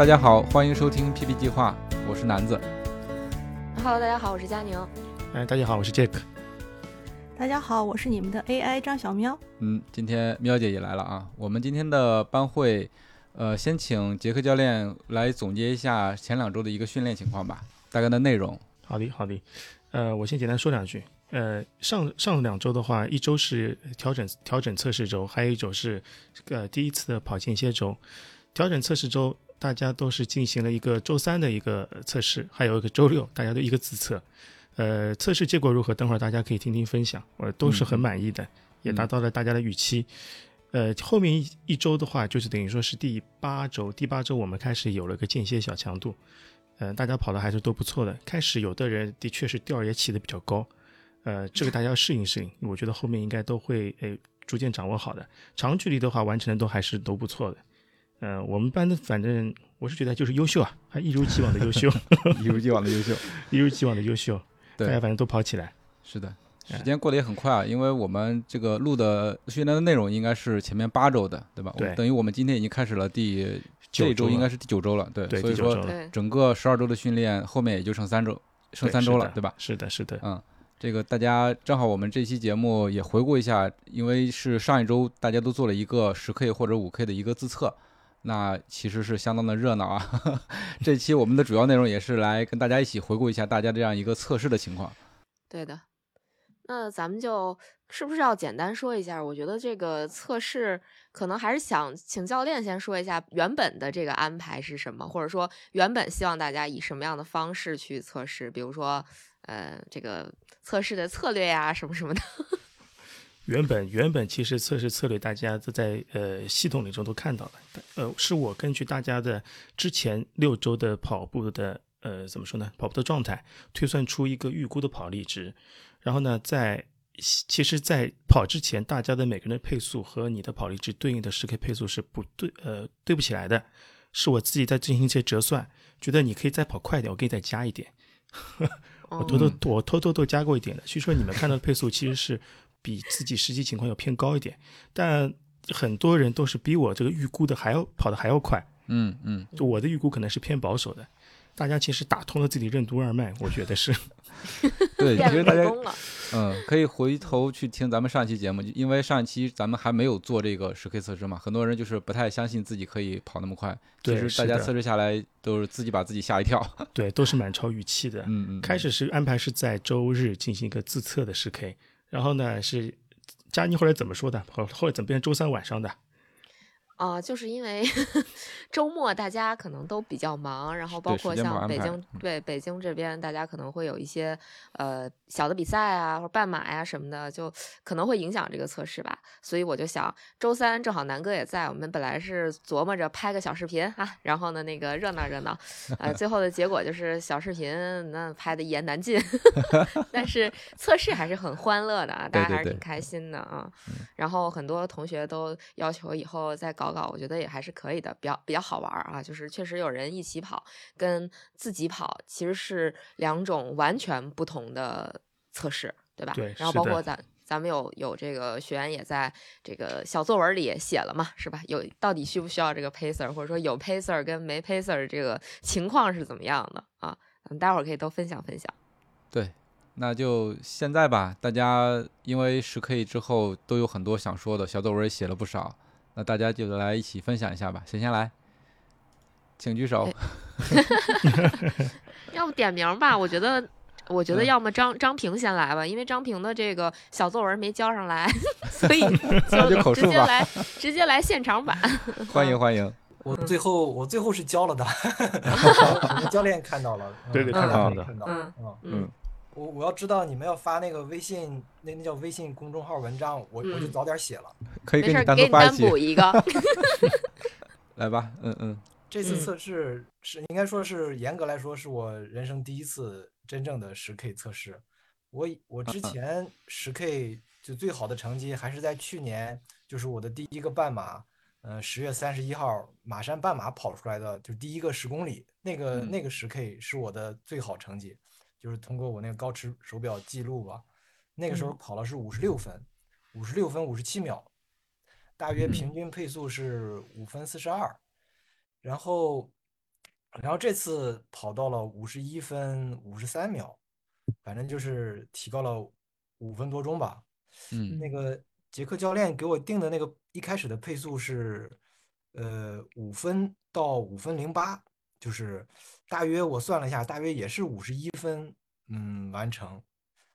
大家好，欢迎收听 PP 计划，我是南子。Hello，大家好，我是佳宁。哎，大家好，我是 Jack。大家好，我是你们的 AI 张小喵。嗯，今天喵姐也来了啊。我们今天的班会，呃，先请杰克教练来总结一下前两周的一个训练情况吧，大概的内容。好的，好的。呃，我先简单说两句。呃，上上两周的话，一周是调整调整测试周，还有一周是呃第一次的跑间歇周。调整测试周，大家都是进行了一个周三的一个测试，还有一个周六，大家都一个自测。呃，测试结果如何？等会儿大家可以听听分享，我都是很满意的，也达到了大家的预期。呃，后面一一周的话，就是等于说是第八周，第八周我们开始有了个间歇小强度，呃，大家跑的还是都不错的。开始有的人的确是调儿也起的比较高，呃，这个大家要适应适应。我觉得后面应该都会诶逐渐掌握好的。长距离的话，完成的都还是都不错的。呃，我们班的反正我是觉得就是优秀啊，还一如既往的优秀，一如既往的优秀，一如既往的优秀，大家，反正都跑起来。是的，时间过得也很快啊，因为我们这个录的训练的内容应该是前面八周的，对吧？等于我们今天已经开始了第九周应该是第九周了，对，对，所以说整个十二周的训练后面也就剩三周，剩三周了，对吧？是的，是的，嗯，这个大家正好我们这期节目也回顾一下，因为是上一周大家都做了一个十 K 或者五 K 的一个自测，那其实是相当的热闹啊。这期我们的主要内容也是来跟大家一起回顾一下大家这样一个测试的情况。对的。那咱们就是不是要简单说一下？我觉得这个测试可能还是想请教练先说一下原本的这个安排是什么，或者说原本希望大家以什么样的方式去测试，比如说呃这个测试的策略呀什么什么的。原本原本其实测试策略大家都在呃系统里中都看到了，呃，是我根据大家的之前六周的跑步的呃怎么说呢，跑步的状态推算出一个预估的跑力值，然后呢，在其实，在跑之前，大家的每个人的配速和你的跑力值对应的十 K 配速是不对呃对不起来的，是我自己在进行一些折算，觉得你可以再跑快点，我给你再加一点。我偷偷我偷偷都加过一点的，所以说你们看到的配速其实是比自己实际情况要偏高一点，但很多人都是比我这个预估的还要跑的还要快，嗯嗯，就我的预估可能是偏保守的，大家其实打通了自己任督二脉，我觉得是，对，其练实大家。嗯可以回头去听咱们上一期节目，因为上一期咱们还没有做这个十 K 测试嘛，很多人就是不太相信自己可以跑那么快。其实大家测试下来都是自己把自己吓一跳。对，都是满超预期的。嗯嗯，开始是安排是在周日进行一个自测的十 K，然后呢是佳妮后来怎么说的？后后来怎么变成周三晚上的？啊、就是因为 周末大家可能都比较忙，然后包括像北京，嗯对北京这边，大家可能会有一些呃小的比赛啊，或者半马呀、什么的，就可能会影响这个测试吧。所以我就想，周三正好南哥也在，我们本来是琢磨着拍个小视频啊，然后呢那个热闹热闹，呃，最后的结果就是小视频那拍的一言难尽，但是测试还是很欢乐的啊，大家还是挺开心的啊。然后很多同学都要求以后再搞搞，我觉得也还是可以的，比较比较好玩儿啊。就是确实有人一起跑，跟自己跑其实是两种完全不同的测试，对吧？对然后包括咱。咱们有有这个学员也在这个小作文里也写了嘛，是吧？有到底需不需要这个 pacer，或者说有 pacer 跟没 pacer 这个情况是怎么样的啊？咱们待会儿可以都分享分享。对，那就现在吧。大家因为十 K 之后都有很多想说的，小作文也写了不少，那大家就来一起分享一下吧。谁先来？请举手。哎 要不点名吧？我觉得，我觉得嗯要么张张平先来吧，因为张平的这个小作文没交上来，所以直接来，直接来现场版。欢迎欢迎。我最后我最后是交了的，我们教练看到了，嗯对对看到了看到看到，嗯嗯，嗯我我要知道你们要发那个微信，那那叫微信公众号文章，我我就嗯早点写了。可以给你单独发一期单补，一个。来吧，嗯嗯嗯这次测试是应该说是严格来说是我人生第一次真正的十 K 测试。我我之啊前十 K 就最好的成绩还是在去年，就是我的第一个半马，呃，十月三十一号马山半马跑出来的，就第一个十公里，那个嗯那个十 K 是我的最好成绩，就是通过我那个高驰手表记录吧，那个时候嗯跑了是五十六分，五十六分五十七秒，大约嗯平均配速是五分四十二。然后，然后这次跑到了五十一分五十三秒，反正就是提高了五分多钟吧。嗯那个杰克教练给我定的那个一开始的配速是，呃，五分到五分零八，就是大约我算了一下，大约也是五十一分，嗯，完成。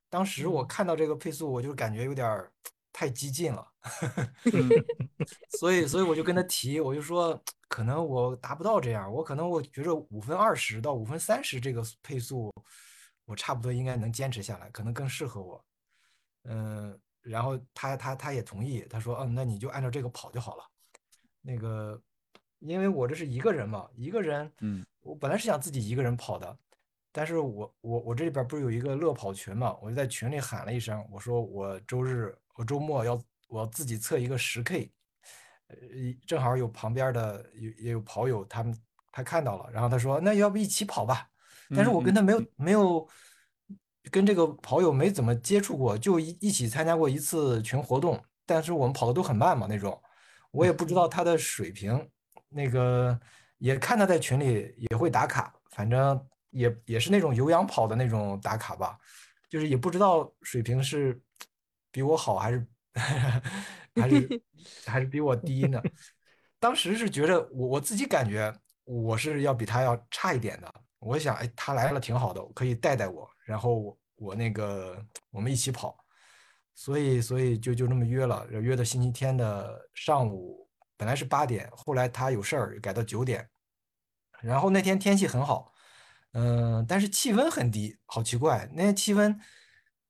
当时我嗯看到这个配速，我就感觉有点儿太激进了。嗯 所以，所以我就跟他提，我就说，可能我达不到这样，我可能我觉着五分二十到五分三十这个配速，我差不多应该能坚持下来，可能更适合我。嗯，然后他他他也同意，他说，嗯，那你就按照这个跑就好了。那个，因为我这是一个人嘛，一个人，嗯，我本来是想自己一个人跑的，但是我我我这里边不是有一个乐跑群嘛，我就在群里喊了一声，我说我周日我周末要我要自己测一个十 K，呃，正好有旁边的有也有跑友他们他看到了，然后他说那要不一起跑吧，但是我跟他没有没有跟这个跑友没怎么接触过，就一一起参加过一次群活动，但是我们跑的都很慢嘛那种，我也不知道他的水平，那个也看他在群里也会打卡，反正也也是那种有氧跑的那种打卡吧，就是也不知道水平是比我好还是 还是还是比我低呢。当时是觉着我我自己感觉我是要比他要差一点的，我想哎他来了挺好的，可以带带我，然后我我那个我们一起跑，所以所以就就这么约了，约的星期天的上午，本来是八点，后来他有事儿改到九点，然后那天天气很好，嗯、但是气温很低，好奇怪，那天气温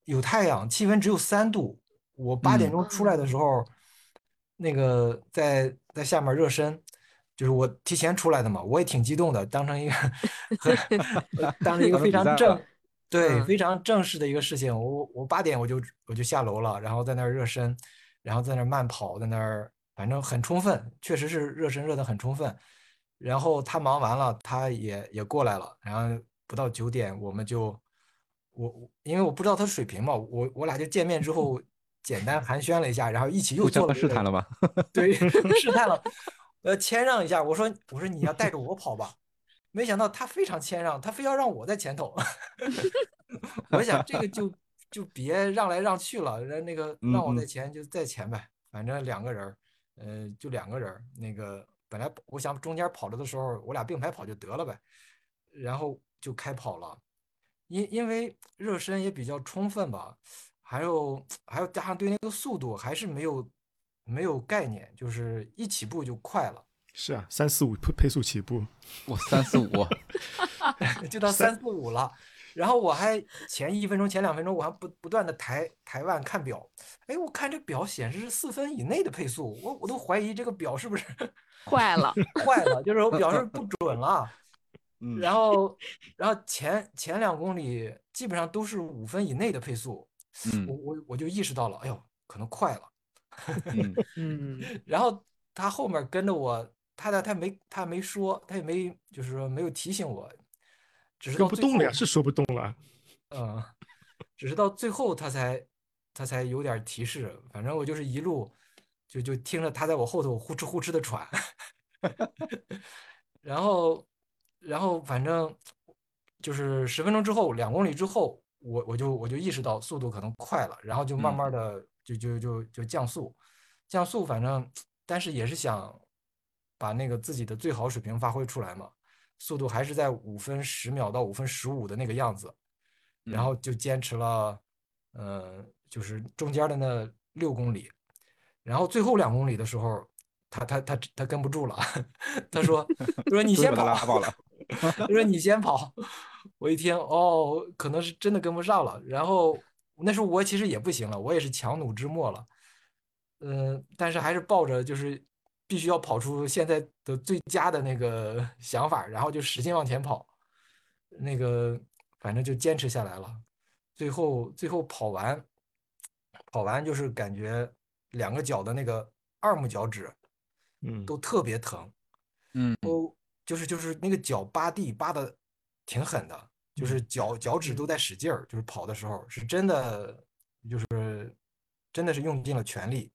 有太阳，气温只有三度。我八点嗯钟出来的时候，那个在在下面热身，就是我提前出来的嘛，我也挺激动的，当成一个 当成一个非常正对嗯非常正式的一个事情。我我八点我就我就下楼了，然后在那儿热身，然后在那儿慢跑，在那儿反正很充分，确实是热身热得很充分。然后他忙完了，他也也过来了，然后不到九点我们就我我因为我不知道他水平嘛，我我俩就见面之后 简单寒暄了一下，然后一起又做了试探了吧？对，试探了，呃，谦让一下，我说我说你要带着我跑吧，没想到他非常谦让，他非要让我在前头，我想这个就就别让来让去了，人那个让我在前就在前呗，反正两个人儿，呃，就两个人，那个本来我想中间跑着的时候，我俩并排跑就得了呗，然后就开跑了，因因为热身也比较充分吧，还有还有加上对那个速度还是没有没有概念，就是一起步就快了，是啊，三四五配配速起步，哇，三四五，就到三四五了。然后我还前一分钟、前两分钟，我还不不断的抬抬腕看表，哎，我看这表显示是四分以内的配速，我我都怀疑这个表是不是 坏了，坏了，就是我表示不准了。嗯然后，然后前前两公里基本上都是五分以内的配速，我嗯我我就意识到了，哎呦，可能快了。嗯嗯然后他后面跟着我，他他他没他没说，他也没就是说没有提醒我，只是跟到不动了呀，是说不动了。嗯，只是到最后他才他才有点提示，反正我就是一路就就听着他在我后头呼哧呼哧的喘，然后然后反正就是十分钟之后，两公里之后，我我就我就意识到速度可能快了，然后就慢嗯。慢的就就就就降速，降速反正但是也是想把那个自己的最好水平发挥出来嘛，速度还是在五分十秒到五分十五的那个样子。然嗯后就坚持了，呃，就是中间的那六公里，然后最后两公里的时候，他他他他跟不住了，他说他说你 先跑，爆了，他说你先跑，我一听哦，可能是真的跟不上了。然后那时候我其实也不行了，我也是强弩之末了。嗯，但是还是抱着就是必须要跑出现在的最佳的那个 想法，然后就使劲往前跑。那个反正就坚持下来了。最后最后跑完，跑完就是感觉两个脚的那个二目脚趾，嗯，都特别疼。嗯，都就是就是那个脚扒地扒的挺狠的，就是脚脚趾都在使劲儿，就是跑的时候是真的，就是真的是用尽了全力。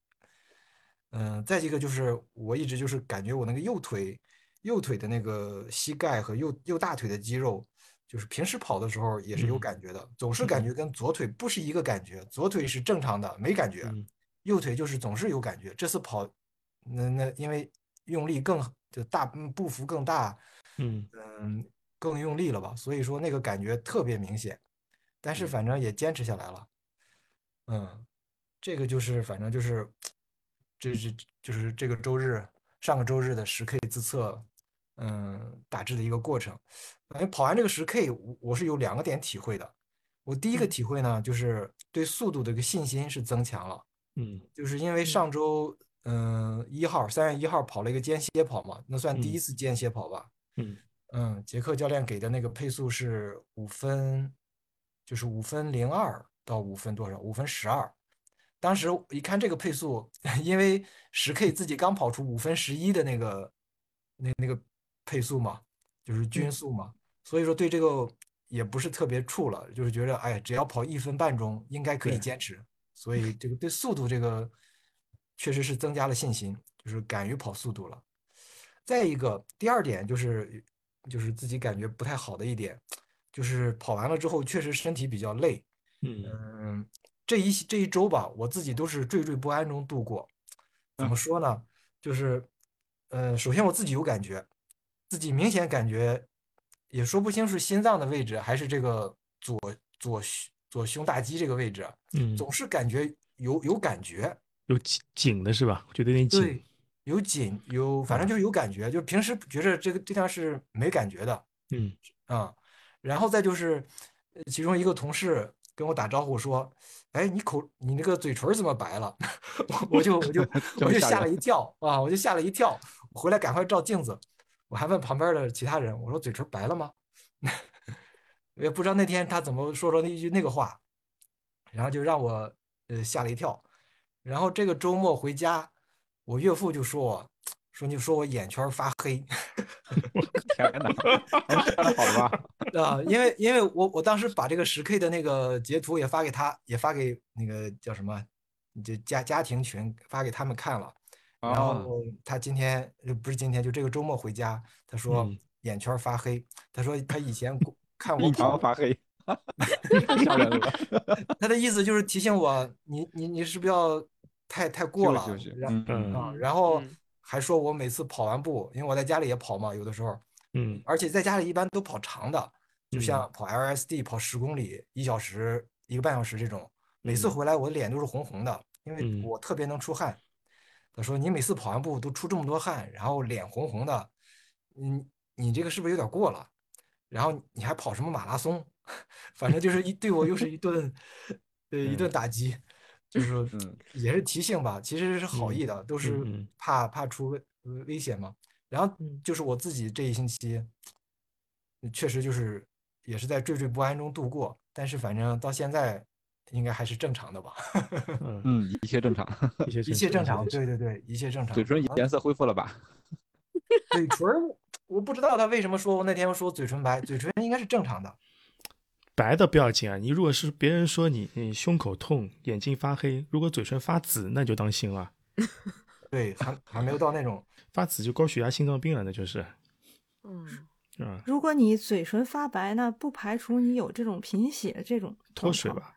嗯，再一个就是我一直就是感觉我那个右腿右腿的那个膝盖和右右大腿的肌肉，就是平时跑的时候也是有感觉的，总是感觉。跟左腿不是一个感觉，左腿是正常的没感觉，右腿就是总是有感觉。这次跑，那那因为用力更就大步幅更大，嗯。嗯更用力了吧，所以说那个感觉特别明显，但是反正也坚持下来了，嗯，这个就是反正就是，这是就是这个周日上个周日的十 K 自测，嗯，大致的一个过程。反正跑完这个十 K，我我是有两个点体会的。我第一个体会呢，就是对速度的一个信心是增强了，嗯就是因为上周嗯一号三月一号跑了一个间歇跑嘛，那算第一次间歇跑吧。嗯嗯，杰克教练给的那个配速是五分，就是五分零二到五分多少？五分十二。当时一看这个配速，因为十 K 自己刚跑出五分十一的那个那那个配速嘛，就是均速嘛，所以说对这个也不是特别怵了，就是觉得哎，只要跑一分半钟应该可以坚持，所以这个对速度这个确实是增加了信心，就是敢于跑速度了。再一个，第二点就是就是自己感觉不太好的一点，就是跑完了之后确实身体比较累。嗯嗯，这一这一周吧，我自己都是惴惴不安中度过。怎么说呢？就是，呃，首先我自己有感觉，自己明显感觉，也说不清是心脏的位置还是这个左左胸左胸大肌这个位置，嗯，总是感觉有有感觉。有紧紧的是吧？我觉得有点紧。对，有紧有，反正就是有感觉，就平时觉着这个这地方是没感觉的嗯啊、然后再就是，呃其中一个同事跟我打招呼说：“哎，你口你那个嘴唇怎么白了？” 我我就我就 我就吓了一跳啊！我就吓了一跳，我回来赶快照镜子，我还问旁边的其他人，我说嘴唇白了吗？也不知道那天他怎么说出那一句那个话，然后就让我呃吓了一跳。然后这个周末回家，我岳父就说我，说你说我眼圈发黑 天哪，能看得好的吧？啊，因为因为我我当时把这个十 K 的那个截图也发给他，也发给那个叫什么，就家家庭群发给他们看了。然哦后他今天就不是今天，就这个周末回家，他说嗯眼圈发黑，他说他以前看我印跑发黑，太吓人了。他的意思就是提醒我，你你你是不是要太太过了？然嗯然后嗯还说我每次跑完步，因为我在家里也跑嘛，有的时候，嗯而且在家里一般都跑长的，就嗯像跑 LSD 跑十公里，一小时一个半小时这种，每次嗯回来我的脸都是红红的，因为嗯我特别能出汗。他说你每次跑完步都出这么多汗，然后脸红红的，你你这个是不是有点过了？然后你还跑什么马拉松？反正就是一对我又是一顿，呃一顿打击，就是嗯也是提醒吧，其实是好嗯意的，都是怕怕出危呃危险嘛。然后嗯就是我自己这一星期，确实就是也是在惴惴不安中度过，但是反正到现在应该还是正常的吧，嗯，嗯，一切正常。一切一切正常，对对对，一切正常。嘴唇颜色恢复了吧？嘴唇，我不知道他为什么说我那天说嘴唇白，嘴唇应该是正常的。白的不要紧啊，你如果是别人说你你胸口痛、眼睛发黑，如果嘴唇发紫，那就当心了，对，还还没有到那种，发紫就高血压、心脏病了，那就是嗯嗯？如果你嘴唇发白，那不排除你有这种贫血这种。脱水吧？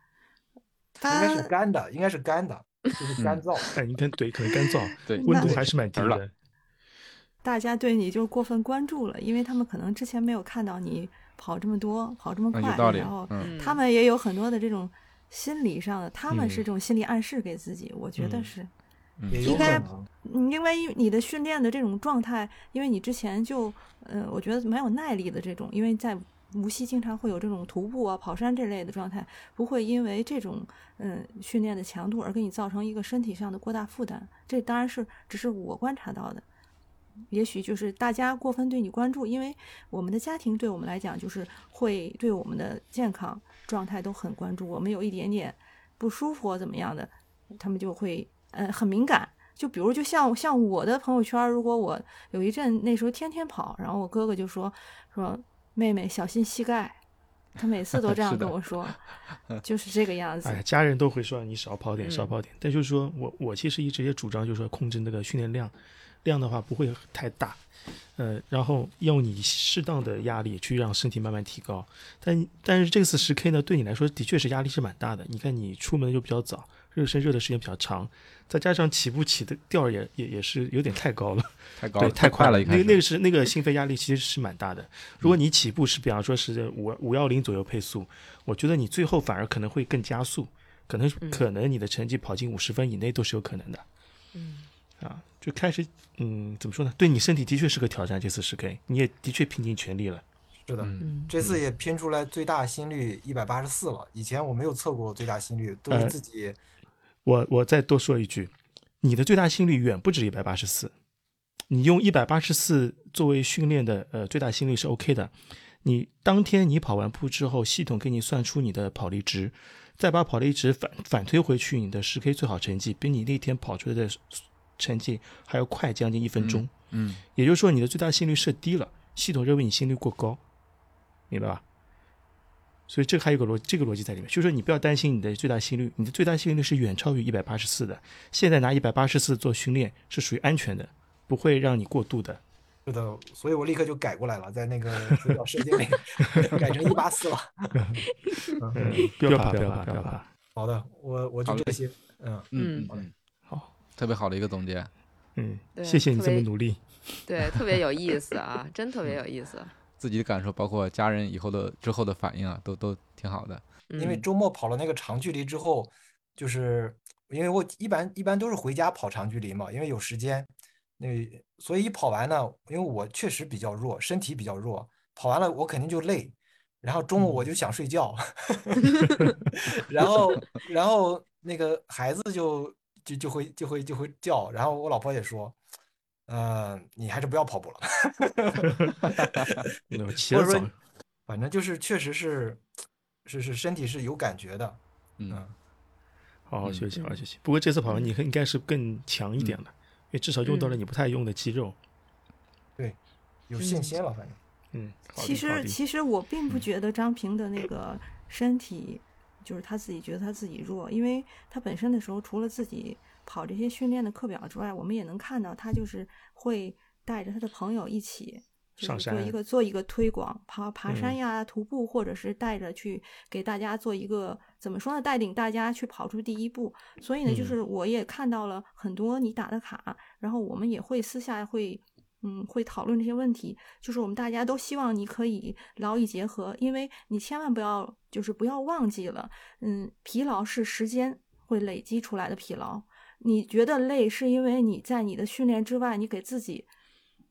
应该是干的，应该是干的，就是干燥。哎你看对，可能干燥，对，温度还是蛮低的。大家对你就过分关注了，因为他们可能之前没有看到你跑这么多、跑这么快，嗯有道理然后嗯他们也有很多的这种心理上的，他们是嗯这种心理暗示给自己，我觉得嗯是。应该因为你的训练的这种状态，因为你之前就，呃，我觉得蛮有耐力的这种，因为在无锡经常会有这种徒步啊、跑山这类的状态，不会因为这种嗯训练的强度而给你造成一个身体上的过大负担。这当然是只是我观察到的，也许就是大家过分对你关注，因为我们的家庭对我们来讲就是会对我们的健康状态都很关注，我们有一点点不舒服或怎么样的，他们就会呃很敏感。就比如，就像像我的朋友圈，如果我有一阵那时候天天跑，然后我哥哥就说说妹妹小心膝盖，他每次都这样跟我说，就是这个样子。哎，家人都会说你少跑点，嗯少跑点。但就是说我我其实一直也主张，就是说控制那个训练量，量的话不会太大，呃，然后用你适当的压力去让身体慢慢提高。但但是这次十 K 呢，对你来说的确是压力是蛮大的。你看你出门又比较早，热身热的时间比较长，再加上起步起的调儿也也也是有点太高了。太高了，太快了。那个那个是那个心肺压力其实是蛮大的。如果你起步是比方说是五五幺零左右配速，我觉得你最后反而可能会更加速，可能嗯可能你的成绩跑进五十分以内都是有可能的嗯啊。就开始嗯，怎么说呢？对你身体的确是个挑战，这次十 K 你也的确拼尽全力了。是的，这次也拼出来最大心率一百八十四了。以前我没有测过最大心率，都是呃自己我我再多说一句，你的最大心率远不止一百八十四，你用一百八十四作为训练的呃最大心率是 OK 的。你当天你跑完步之后，系统给你算出你的跑力值，再把跑力值反反推回去，你的十 K 最好成绩比你那天跑出来的成绩还要快将近一分钟。嗯也就是说，你的最大心率设低了，系统认为你心率过高，明白吧？所以这个还有个逻这个逻辑在里面，就是说你不要担心你的最大心率，你的最大心率是远超于一百八十四的。现在拿一百八十四做训练是属于安全的，不会让你过度的。是的，所以我立刻就改过来了，在那个水表射箭里 改成一八四了。嗯，不要怕，不要怕，不要怕。好的，我我就这些，嗯，嗯嗯特别好的一个总结。嗯，谢谢你这么努力。对，特别有意思啊，真特别有意思。自己的感受，包括家人以后的之后的反应啊，都都挺好的。嗯因为周末跑了那个长距离之后，就是因为我一般一般都是回家跑长距离嘛，因为有时间，那所以一跑完呢，因为我确实比较弱，身体比较弱，跑完了我肯定就累，然后中午我就想睡觉，然后然后那个孩子就就就会就会就会叫，然后我老婆也说，呃，你还是不要跑步了。那起或者说反正就是确实是是是身体是有感觉的，嗯嗯，嗯好好休息，好好休息。不过这次跑完你应该是更强一点了，因为至少用到了你不太用的肌肉。对有信心了，反正。嗯，其实其实我并不嗯觉得张平的那个身体，就是他自己觉得他自己弱，因为他本身的时候除了自己跑这些训练的课表之外，我们也能看到他就是会带着他的朋友一起。就上是做一个做一个推广，爬爬山嗯呀、徒步，或者是带着去给大家做一个怎么说呢？带领大家去跑出第一步。所以呢，就嗯是我也看到了很多你打的卡，然后我们也会私下会嗯，会讨论这些问题，就是我们大家都希望你可以劳逸结合，因为你千万不要，就是不要忘记了，嗯，疲劳是时间会累积出来的疲劳。你觉得累，是因为你在你的训练之外，你给自己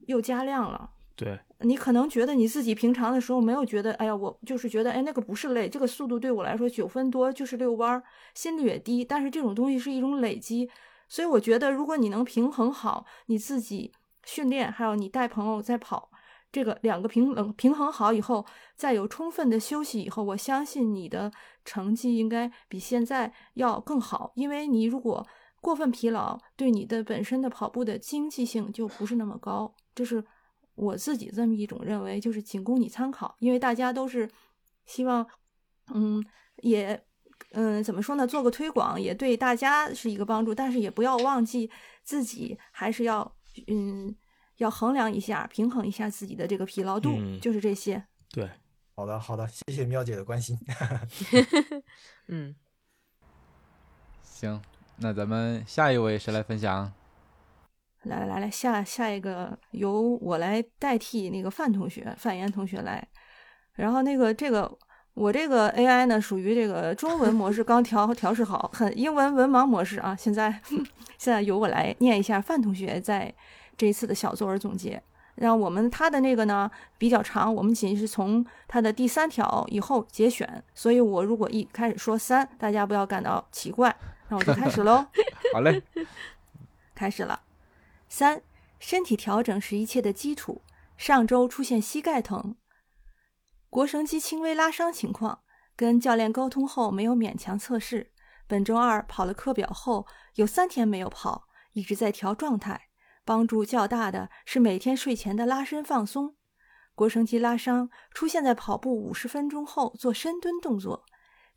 又加量了。对，你可能觉得你自己平常的时候没有觉得，哎呀，我就是觉得，哎，那个不是累，这个速度对我来说九分多就是遛弯儿，心率也低，但是这种东西是一种累积，所以我觉得，如果你能平衡好你自己训练，还有你带朋友在跑，这个两个平衡平衡好以后，再有充分的休息以后，我相信你的成绩应该比现在要更好，因为你如果过分疲劳，对你的本身的跑步的经济性就不是那么高，这是我自己这么一种认为，就是仅供你参考，因为大家都是希望，嗯，也。嗯，怎么说呢？做个推广也对大家是一个帮助，但是也不要忘记自己还是要嗯，要衡量一下，平衡一下自己的这个疲劳度，嗯就是这些。对，好的，好的，谢谢喵姐的关心。嗯，行，那咱们下一位谁来分享？来来来来，下下一个由我来代替那个范同学，范岩同学来。然后那个这个我这个 AI 呢，属于这个中文模式刚调调试好，很英文文盲模式啊。现在现在由我来念一下范同学在这一次的小作文总结。让我们他的那个呢比较长，我们仅是从他的第三条以后节选，所以我如果一开始说三，大家不要感到奇怪，那我就开始喽。好嘞，开始了。三，身体调整是一切的基础。上周出现膝盖疼，腘绳肌轻微拉伤情况，跟教练沟通后没有勉强测试。本周二跑了课表后，有三天没有跑，一直在调状态。帮助较大的是每天睡前的拉伸放松。腘绳肌拉伤出现在跑步五十分钟后做深蹲动作，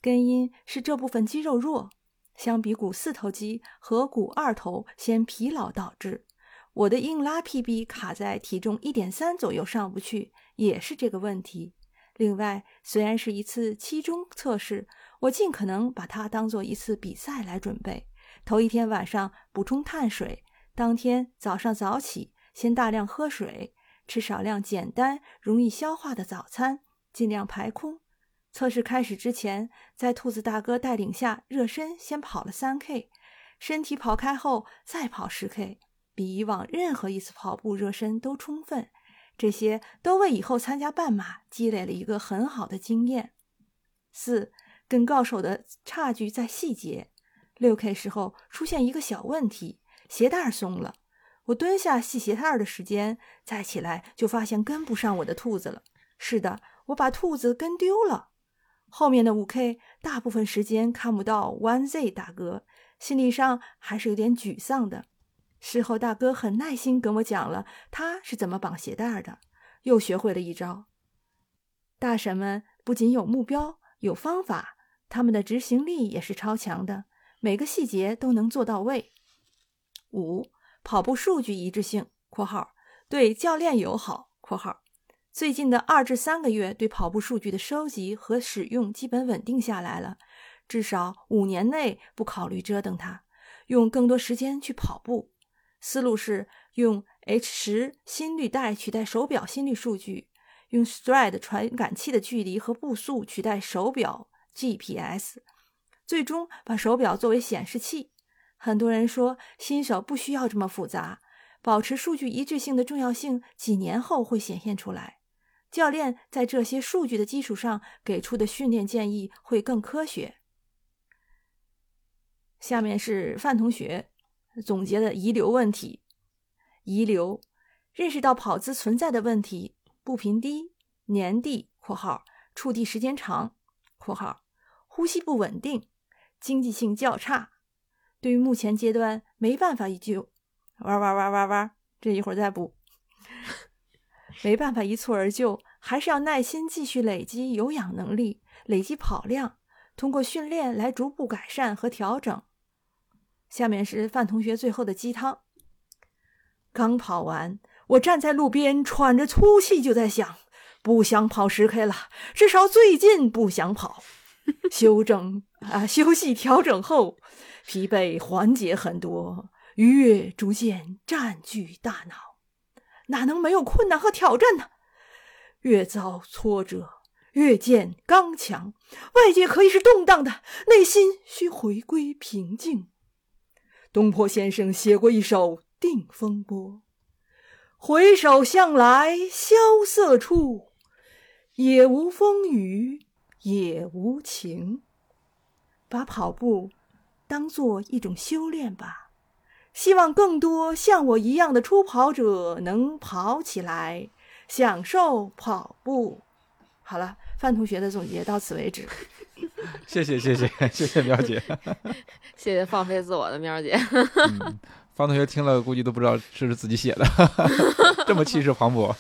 根因是这部分肌肉弱，相比股四头肌和股二头先疲劳导致。我的硬拉 PB 卡在体重一点三左右上不去，也是这个问题。另外，虽然是一次期中测试，我尽可能把它当做一次比赛来准备。头一天晚上补充碳水。当天早上早起，先大量喝水，吃少量简单、容易消化的早餐，尽量排空。测试开始之前，在兔子大哥带领下热身，先跑了三 K，身体跑开后再跑十 K，比以往任何一次跑步热身都充分。这些都为以后参加半马积累了一个很好的经验。四，跟高手的差距在细节。六 K 时候出现一个小问题。鞋带松了，我蹲下系鞋带的时间，再起来就发现跟不上我的兔子了。是的，我把兔子跟丢了。后面的五 K 大部分时间看不到 One Z 大哥，心理上还是有点沮丧的。事后大哥很耐心跟我讲了他是怎么绑鞋带的，又学会了一招。大神们不仅有目标、有方法，他们的执行力也是超强的，每个细节都能做到位。五跑步数据一致性（括号对教练友好）（括号最近的二至三个月对跑步数据的收集和使用基本稳定下来了，至少五年内不考虑折腾它，用更多时间去跑步。思路是用 H 十心率带取代手表心率数据，用 Stride 传感器的距离和步速取代手表 GPS，最终把手表作为显示器。很多人说新手不需要这么复杂，保持数据一致性的重要性几年后会显现出来。教练在这些数据的基础上给出的训练建议会更科学。下面是范同学总结的遗留问题：遗留，认识到跑姿存在的问题，步频低、粘地（括号触地时间长）（括号呼吸不稳定、经济性较差）。对于目前阶段没办法一就，玩玩玩玩玩，这一会儿再补，没办法一蹴而就，还是要耐心继续累积有氧能力，累积跑量，通过训练来逐步改善和调整。下面是范同学最后的鸡汤。刚跑完，我站在路边喘着粗气，就在想，不想跑十 K 了，至少最近不想跑。休整啊，休息调整后。疲惫缓解很多，愉悦逐渐占据大脑，哪能没有困难和挑战呢？越遭挫折，越见刚强。外界可以是动荡的，内心需回归平静。东坡先生写过一首《定风波》：“回首向来萧瑟处，也无风雨也无晴。”把跑步。当做一种修炼吧，希望更多像我一样的初跑者能跑起来，享受跑步。好了，范同学的总结到此为止。谢谢谢谢 谢谢喵姐，谢谢放飞自我的喵姐。嗯，方同学听了估计都不知道这是自己写的，这么气势磅礴，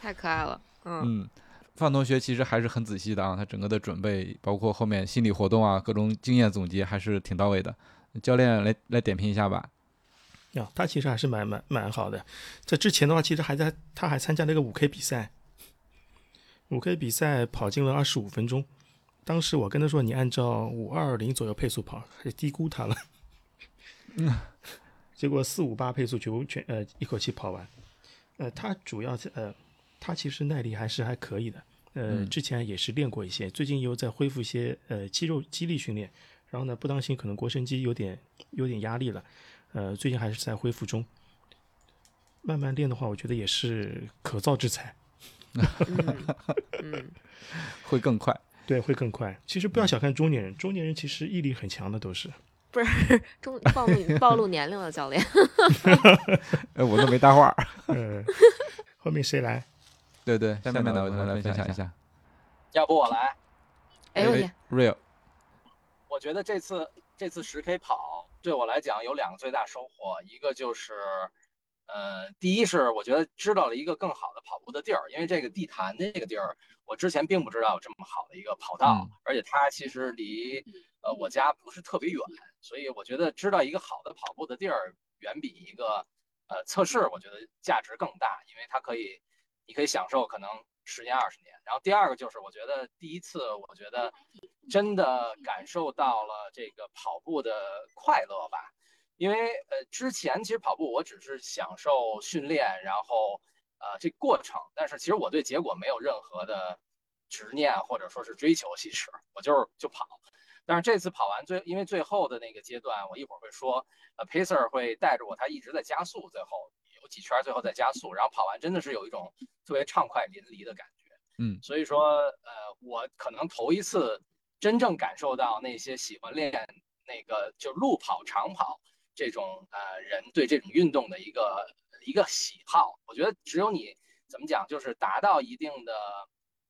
太可爱了。嗯。范同学其实还是很仔细的啊，他整个的准备，包括后面心理活动啊，各种经验总结还是挺到位的。教练来来点评一下吧。呀，他其实还是蛮蛮蛮好的。在之前的话，其实还在他还参加了一个五 K 比赛，五 K 比赛跑进了二十五分钟。当时我跟他说，你按照五二零左右配速跑，还低估他了。嗯，结果四五八配速全全呃一口气跑完。呃，他主要呃。他其实耐力还是还可以的，呃，之前也是练过一些，最近又在恢复一些呃肌肉肌力训练，然后呢，不当心可能腘绳肌有点有点压力了，呃，最近还是在恢复中。慢慢练的话，我觉得也是可造之材。嗯嗯，会更快。对，会更快。其实不要小看中年人，中年人其实毅力很强的，都是。不是中暴露暴露年龄了，教练。哎，我都没搭话。呃，后面谁来？对对，下面的我来分享一下。要不我来？哎呦我天，real。我觉得这次这次十 K 跑对我来讲有两个最大收获，一个就是，呃，第一是我觉得知道了一个更好的跑步的地儿，因为这个地坛这个地儿，我之前并不知道有这么好的一个跑道，而且它其实离呃我家不是特别远，所以我觉得知道一个好的跑步的地儿，远比一个呃测试我觉得价值更大，因为它可以你可以享受可能十年二十年。然后第二个就是我觉得第一次我觉得真的感受到了这个跑步的快乐吧，因为呃之前其实跑步我只是享受训练，然后呃这过程，但是其实我对结果没有任何的执念或者说是追求，其实我就是就跑。但是这次跑完最因为最后的那个阶段，我一会儿会说，呃 Pacer 会带着我，他一直在加速，最后有几圈最后在加速，然后跑完真的是有一种特别畅快淋漓的感觉。嗯，所以说，呃，我可能头一次真正感受到那些喜欢练那个就路跑、长跑这种呃人对这种运动的一个一个喜好。我觉得只有你怎么讲，就是达到一定的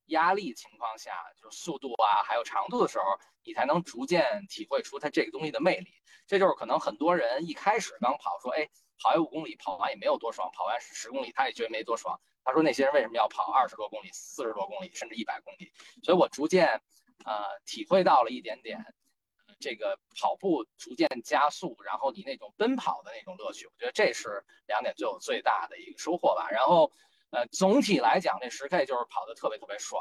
压力情况下，就速度啊，还有长度的时候，你才能逐渐体会出它这个东西的魅力。这就是可能很多人一开始刚跑说，哎，跑完五公里，跑完也没有多爽，跑完十公里他也觉得没多爽。他说那些人为什么要跑二十多公里、四十多公里，甚至一百公里？所以我逐渐，呃，体会到了一点点，这个跑步逐渐加速，然后你那种奔跑的那种乐趣，我觉得这是两点最有最大的一个收获吧。然后，呃，总体来讲，这十 K 就是跑得特别特别爽，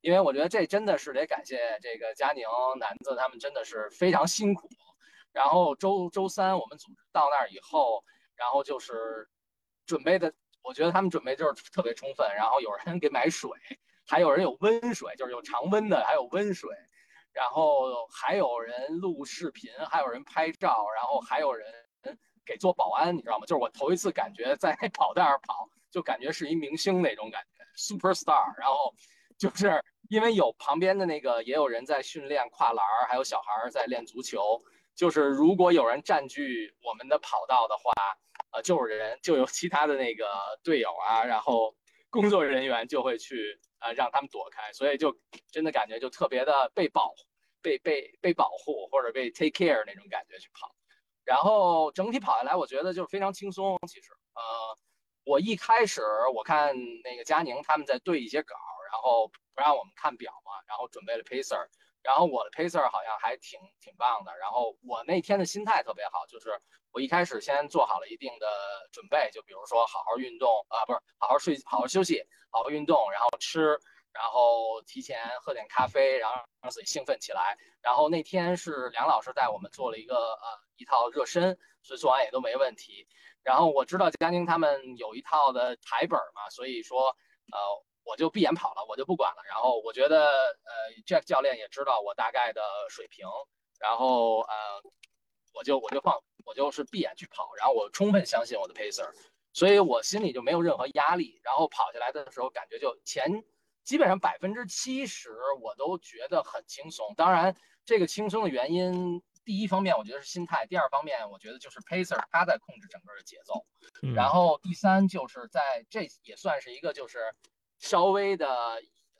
因为我觉得这真的是得感谢这个佳宁、南子他们真的是非常辛苦。然后周周三我们组织到那儿以后，然后就是准备的。我觉得他们准备就是特别充分，然后有人给买水，还有人有温水，就是有常温的，还有温水，然后还有人录视频，还有人拍照，然后还有人给做保安，你知道吗？就是我头一次感觉在 跑道上跑，就感觉是一明星那种感觉，super star。然后就是因为有旁边的那个也有人在训练跨栏，还有小孩在练足球，就是如果有人占据我们的跑道的话。呃，就是人就有其他的那个队友啊，然后工作人员就会去呃让他们躲开，所以就真的感觉就特别的被保被被被保护或者被 take care 那种感觉去跑，然后整体跑下来，我觉得就非常轻松。其实，呃，我一开始我看那个佳宁他们在对一些稿，然后不让我们看表嘛，然后准备了 pacer，然后我的 pacer 好像还挺挺棒的，然后我那天的心态特别好，就是。我一开始先做好了一定的准备，就比如说好好运动啊，不是好好睡，好好休息，好好运动，然后吃，然后提前喝点咖啡，然后让自己兴奋起来。然后那天是梁老师带我们做了一个呃一套热身，所以做完也都没问题。然后我知道佳宁他们有一套的台本嘛，所以说呃我就闭眼跑了，我就不管了。然后我觉得呃 Jack 教练也知道我大概的水平，然后呃我就我就放。我就是闭眼去跑，然后我充分相信我的 pacer，所以我心里就没有任何压力。然后跑下来的时候，感觉就前基本上百分之七十我都觉得很轻松。当然，这个轻松的原因，第一方面我觉得是心态，第二方面我觉得就是 pacer 他在控制整个的节奏。然后第三就是在这也算是一个就是稍微的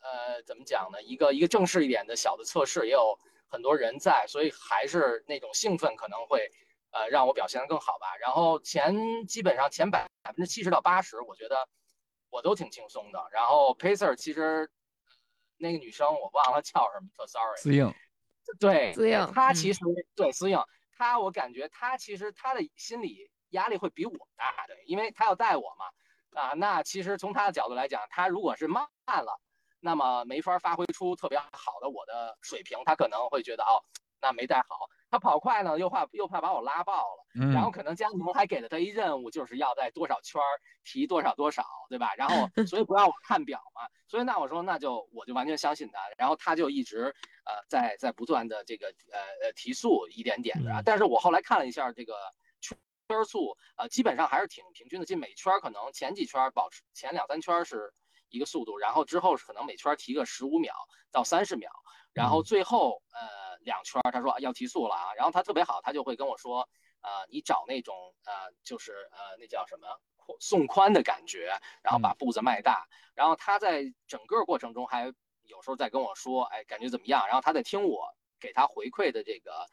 呃怎么讲呢？一个一个正式一点的小的测试，也有很多人在，所以还是那种兴奋可能会。呃，让我表现得更好吧。然后前基本上前百百分之七十到八十，我觉得我都挺轻松的。然后 pacer 其实那个女生我忘了叫什么，特 sorry。司应，对，司应，她其实对司应，她我感觉她其实她的心理压力会比我大，对，因为她要带我嘛。啊，那其实从她的角度来讲，她如果是慢了，那么没法发挥出特别好的我的水平，她可能会觉得哦，那没带好。他跑快呢，又怕又怕把我拉爆了，然后可能佳宁还给了他一任务，就是要在多少圈提多少多少，对吧？然后 所以不让我看表嘛，所以那我说那就我就完全相信他，然后他就一直呃在在不断的这个呃呃提速一点点的，但是我后来看了一下这个圈速，呃，基本上还是挺平均的。就每圈可能前几圈保持前两三圈是一个速度，然后之后可能每圈提个十五秒到三十秒，然后最后呃两圈他说要提速了啊，然后他特别好，他就会跟我说，呃，你找那种呃就是呃那叫什么送宽的感觉，然后把步子迈大，然后他在整个过程中还有时候在跟我说，哎，感觉怎么样？然后他在听我给他回馈的这个。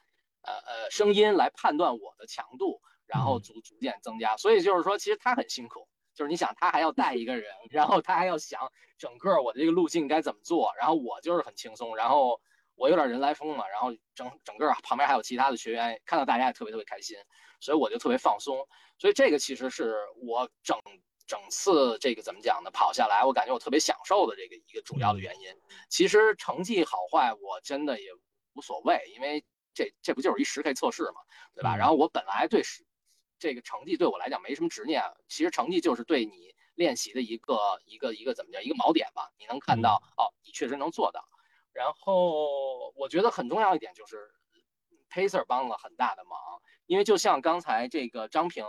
呃呃，声音来判断我的强度，然后逐逐渐增加。所以就是说，其实他很辛苦，就是你想他还要带一个人，然后他还要想整个我的这个路径该怎么做，然后我就是很轻松，然后我有点人来疯嘛，然后整整个旁边还有其他的学员，看到大家也特别特别开心，所以我就特别放松。所以这个其实是我整整次这个怎么讲呢？跑下来，我感觉我特别享受的这个一个主要的原因。其实成绩好坏，我真的也无所谓，因为。这这不就是一十 K 测试嘛，对吧？然后我本来对十这个成绩对我来讲没什么执念，其实成绩就是对你练习的一个一个一个怎么叫一个锚点吧？你能看到哦，你确实能做到。然后我觉得很重要一点就是，Pacer 帮了很大的忙，因为就像刚才这个张平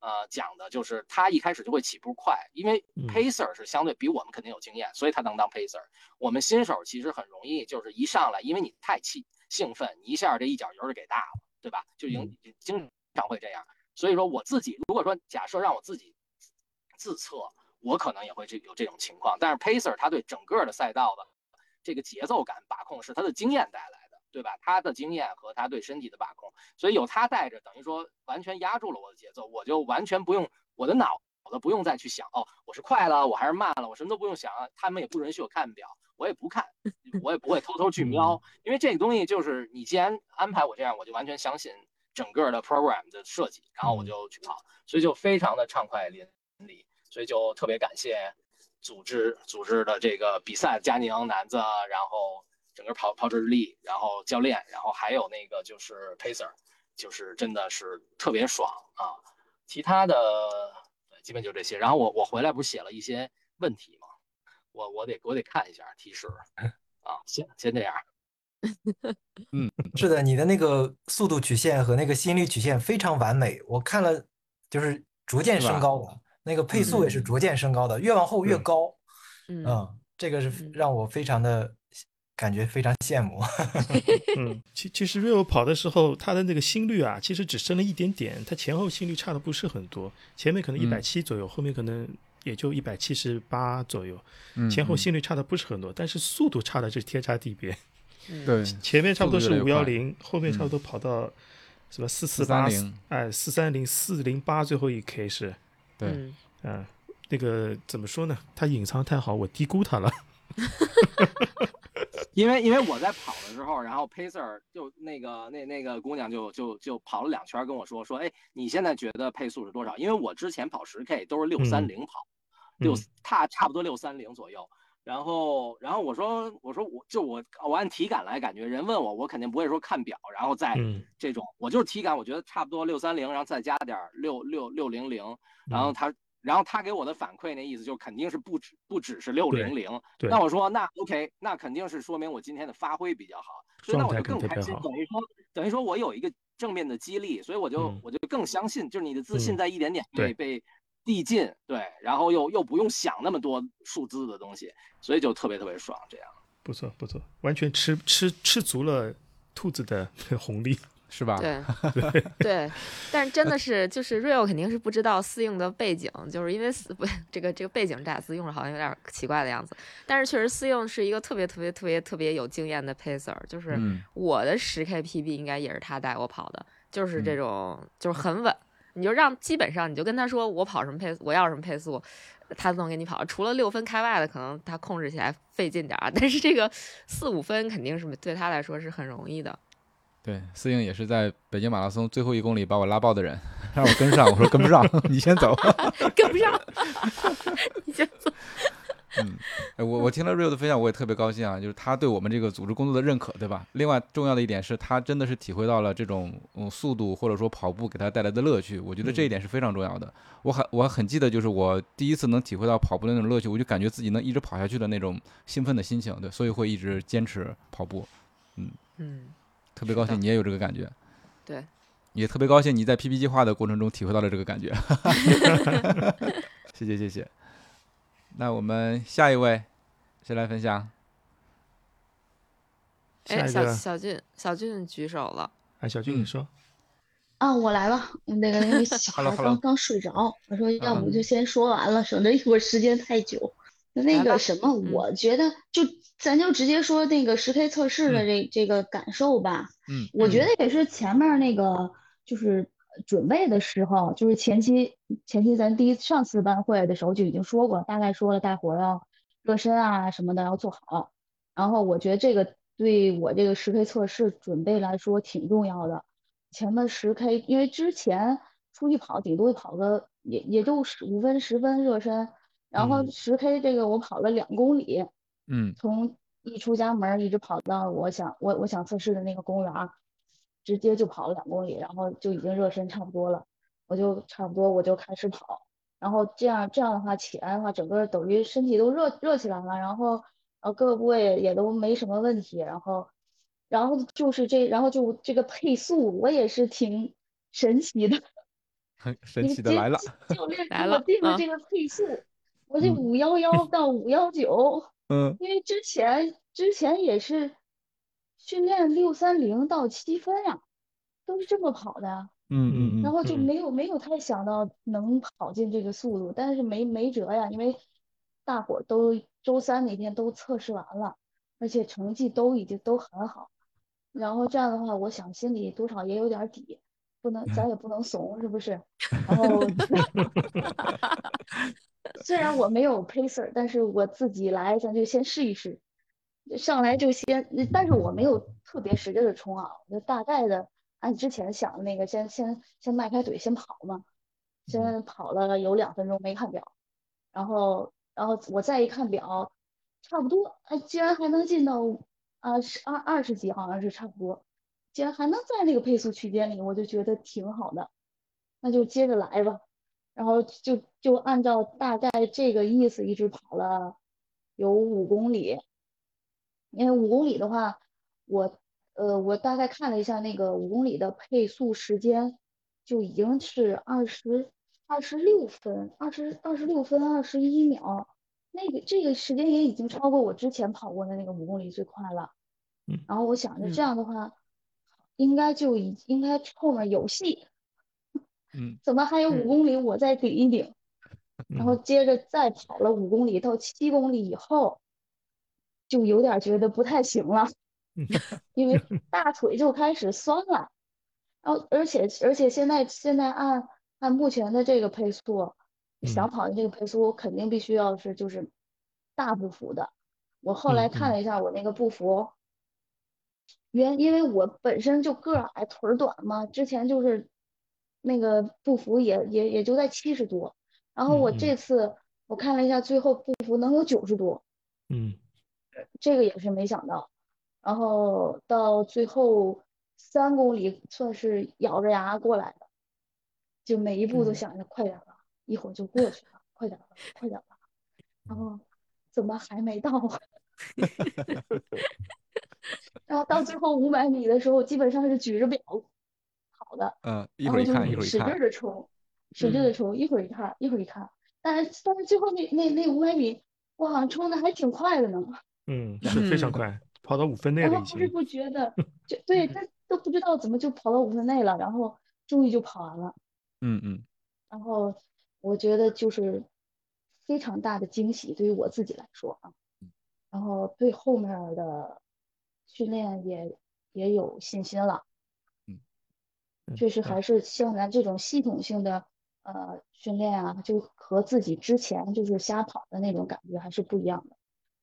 呃讲的，就是他一开始就会起步快，因为 Pacer 是相对比我们肯定有经验，所以他能当 Pacer。我们新手其实很容易就是一上来，因为你太气。兴奋，你一下这一脚油就给大了，对吧？就经经常会这样。所以说我自己，如果说假设让我自己自测，我可能也会这有这种情况。但是 Pacer 他对整个的赛道的这个节奏感把控是他的经验带来的，对吧？他的经验和他对身体的把控，所以有他带着，等于说完全压住了我的节奏，我就完全不用我的脑。我都不用再去想哦，我是快了，我还是慢了，我什么都不用想，他们也不允许我看表，我也不看，我也不会偷偷去瞄，因为这个东西就是你既然安排我这样，我就完全相信整个的 program 的设计，然后我就去跑，所以就非常的畅快淋漓，所以就特别感谢组织组织的这个比赛，佳宁男子，然后整个跑跑者日历，然后教练，然后还有那个就是 pacer，就是真的是特别爽啊，其他的。基本就这些，然后我我回来不是写了一些问题吗？我我得我得看一下提示 啊，先先这样。嗯，是的，你的那个速度曲线和那个心率曲线非常完美，我看了就是逐渐升高的，那个配速也是逐渐升高的，越往后越高。嗯，这个是让我非常的。感觉非常羡慕。嗯，其其实 Rio 跑的时候，他的那个心率啊，其实只升了一点点，他前后心率差的不是很多，前面可能一百七左右，后面可能也就一百七十八左右，前后心率差的不是很多，但是速度差的是天差地别。对，前面差不多是五幺零，后面差不多跑到什么四四八，哎，四三零四零八，最后一 K 是。对，嗯，那个怎么说呢？他隐藏太好，我低估他了。因为因为我在跑的时候，然后 Pacer 就那个那那个姑娘就就就跑了两圈，跟我说说，哎，你现在觉得配速是多少？因为我之前跑十 K 都是六三零跑，六差差不多六三零左右。然后然后我说我说我就我我按体感来感觉，人问我，我肯定不会说看表，然后再这种，我就是体感，我觉得差不多六三零，然后再加点六六六零零，然后他。然后他给我的反馈那意思就肯定是不止不只是六零零，那我说那 OK，那肯定是说明我今天的发挥比较好，所以那我就更开心，等于说等于说我有一个正面的激励，所以我就我就更相信，就是你的自信在一点点被被递进，对，然后又又不用想那么多数字的东西，所以就特别特别爽，这样不错不错，完全吃吃吃足了兔子的 红利。是吧？对 对，但是真的是就是 Real 肯定是不知道四应的背景，就是因为四不这个这个背景这俩字用着好像有点奇怪的样子。但是确实四应是一个特别特别特别特别有经验的 pacer，就是我的十 K PB 应该也是他带我跑的，就是这种就是很稳。你就让基本上你就跟他说我跑什么配速我要什么配速，他都能给你跑。除了六分开外的可能他控制起来费劲点儿，但是这个四五分肯定是对他来说是很容易的。对，思颖也是在北京马拉松最后一公里把我拉爆的人，让我跟上，我说跟不上，你先走，跟不上，你先走。嗯，我我听了 Rio 的分享，我也特别高兴啊，就是他对我们这个组织工作的认可，对吧？另外重要的一点是他真的是体会到了这种嗯速度或者说跑步给他带来的乐趣，我觉得这一点是非常重要的。我很我很记得，就是我第一次能体会到跑步的那种乐趣，我就感觉自己能一直跑下去的那种兴奋的心情，对，所以会一直坚持跑步。嗯嗯。特别高兴，你也有这个感觉，对，也特别高兴你在 PP 计划的过程中体会到了这个感觉。谢 谢谢谢。那我们下一位谁来分享？哎，小小俊，小俊举手了。哎，小俊嗯你说，啊，我来吧。那个那个小孩刚刚睡着，我说要不嗯就先说完了，省得一会儿时间太久。那个什么，嗯我觉得就咱就直接说那个十 K 测试的嗯这这个感受吧。嗯我觉得也是前面那个就是准备的时候，就是前期前期咱第一上次班会的时候就已经说过，大概说了大伙儿要热身啊什么的要做好。然后我觉得这个对我这个十 K 测试准备来说挺重要的。前面十 K，因为之前出去跑顶多跑个也也就十五分十分热身，然后嗯十 K 这个我跑了两公里，嗯从一出家门儿一直跑到我想我我想测试的那个公园儿，直接就跑了两公里，然后就已经热身差不多了，我就差不多我就开始跑，然后这样这样的话起来的话，整个等于身体都热热起来了，然后呃各个部位也都没什么问题，然后然后就是这然后就这个配速我也是挺神奇的，很神奇的来了。教练 给我来了啊定的这个配速，我这嗯五幺幺到五幺九。嗯因为之前之前也是训练六三零到七分呀，都是这么跑的，嗯嗯嗯然后就嗯没有没有太想到能跑进这个速度，但是没没辙呀，因为大伙儿都周三那天都测试完了，而且成绩都已经都很好，然后这样的话，我想心里多少也有点儿底，不能咱也不能怂，是不是？然后 虽然我没有 pacer，但是我自己来，咱就先试一试。上来就先，但是我没有特别使劲的冲啊，我就大概的按之前想的那个，先先先迈开腿先跑嘛，先跑了有两分钟没看表，然后然后我再一看表，差不多，哎，竟然还能进到啊十二二十几，好像是差不多，竟然还能在那个配速区间里，我就觉得挺好的，那就接着来吧。然后就就按照大概这个意思一直跑了有五公里，因为五公里的话，我呃我大概看了一下那个五公里的配速时间，就已经是二十二十六分，二十二十六分二十一秒，那个这个时间也已经超过我之前跑过的那个五公里最快了。嗯然后我想着嗯这样的话，应该就已应该后面有戏。嗯 怎么还有五嗯公里我再顶一顶？然后嗯接着再跑了五公里到七公里以后，就有点觉得不太行了，因为 大腿就开始酸了。然后而且而且现在现在按按目前的这个配速，想嗯。跑的这个配速，我肯定必须要是就是大步幅的。我后来看了一下我那个步幅，原因为我本身就个儿矮腿儿短嘛，之前就是那个步幅也也也就在七十多，然后我这次我看了一下，最后步幅能有九十多，嗯这个也是没想到。然后到最后三公里算是咬着牙过来的，就每一步都嗯想着快点儿吧，一会儿就过去了，快点吧，快点吧。然后怎么还没到啊？然后到最后五百米的时候，基本上是举着表跑的，嗯，一然后就会儿一看，一会儿一使劲儿的冲，使劲儿的冲，一会儿一看，一会儿一看，但是但是最后那那那五百米，我好像冲的还挺快的呢。嗯，是非常嗯快，跑到五分内然了已经。不知不觉的，就对，但都不知道怎么就跑到五分内了，然后终于就跑完了。嗯嗯然后我觉得就是非常大的惊喜，对于我自己来说啊，然后对后面的训练也也有信心了。嗯确实啊还是像咱这种系统性的呃训练啊，就和自己之前就是瞎跑的那种感觉还是不一样的，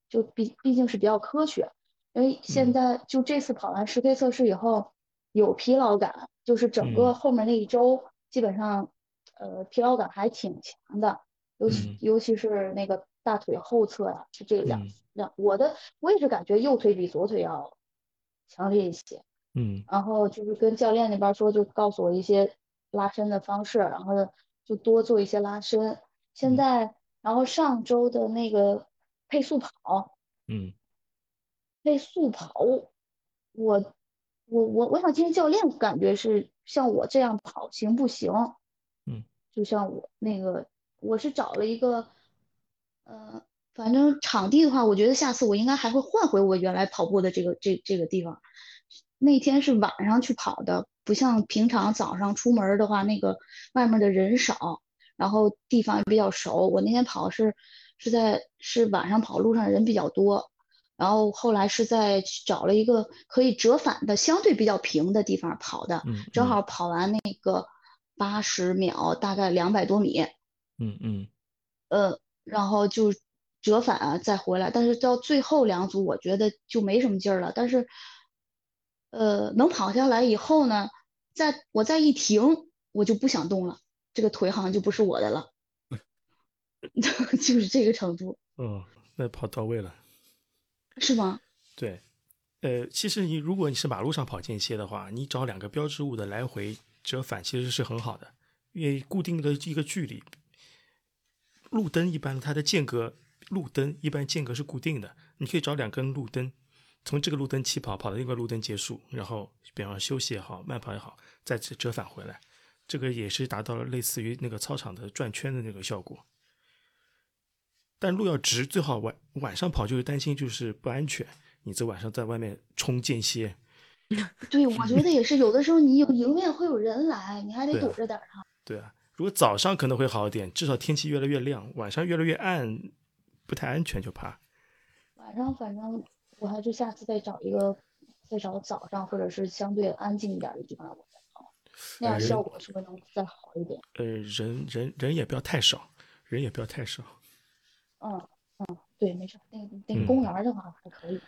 就毕毕竟是比较科学。因为现嗯在就这次跑完十 K 测试以后，有疲劳感，就是整个嗯后面那一周基本上，呃，疲劳感还挺强的，尤其嗯尤其是那个大腿后侧呀、是这两嗯两，我的我也是感觉右腿比左腿要强烈一些。嗯然后就是跟教练那边说，就告诉我一些拉伸的方式，然后就多做一些拉伸。现嗯在，然后上周的那个配速跑，嗯配速跑，我我我我想听教练感觉是像我这样跑行不行？嗯，就像我那个，我是找了一个，呃，反正场地的话，我觉得下次我应该还会换回我原来跑步的这个这这个地方。那天是晚上去跑的，不像平常早上出门的话，那个外面的人少，然后地方也比较熟。我那天跑是是在是晚上跑，路上人比较多。然后后来是在找了一个可以折返的、相对比较平的地方跑的，正好跑完那个八十秒，大概两百多米，嗯嗯，呃，然后就折返啊再回来，但是到最后两组我觉得就没什么劲儿了，但是，呃，能跑下来以后呢，再我再一停，我就不想动了，这个腿好像就不是我的了，就是这个程度。嗯，那跑到位了。是吗？对，呃，其实你如果你是马路上跑间歇的话，你找两个标志物的来回折返其实是很好的，因为固定的一个距离。路灯一般它的间隔，路灯一般间隔是固定的，你可以找两根路灯，从这个路灯起跑，跑到另一个路灯结束，然后比方休息也好，慢跑也好，再折折返回来，这个也是达到了类似于那个操场的转圈的那个效果。但路要直，最好晚晚上跑，就是担心就是不安全。你这晚上在外面冲间歇，对，我觉得也是。有的时候你有迎面会有人来，你还得躲着点儿对啊，如果早上可能会好一点，至少天气越来越亮。晚上越来越暗，不太安全，就怕。晚上反正我还是下次再找一个，再找早上或者是相对安静一点的地方我再跑，那样效果是不是能再好一点？呃，人人人也不要太少，人也不要太少。嗯嗯，对，没事。那个那个公园的话还可以。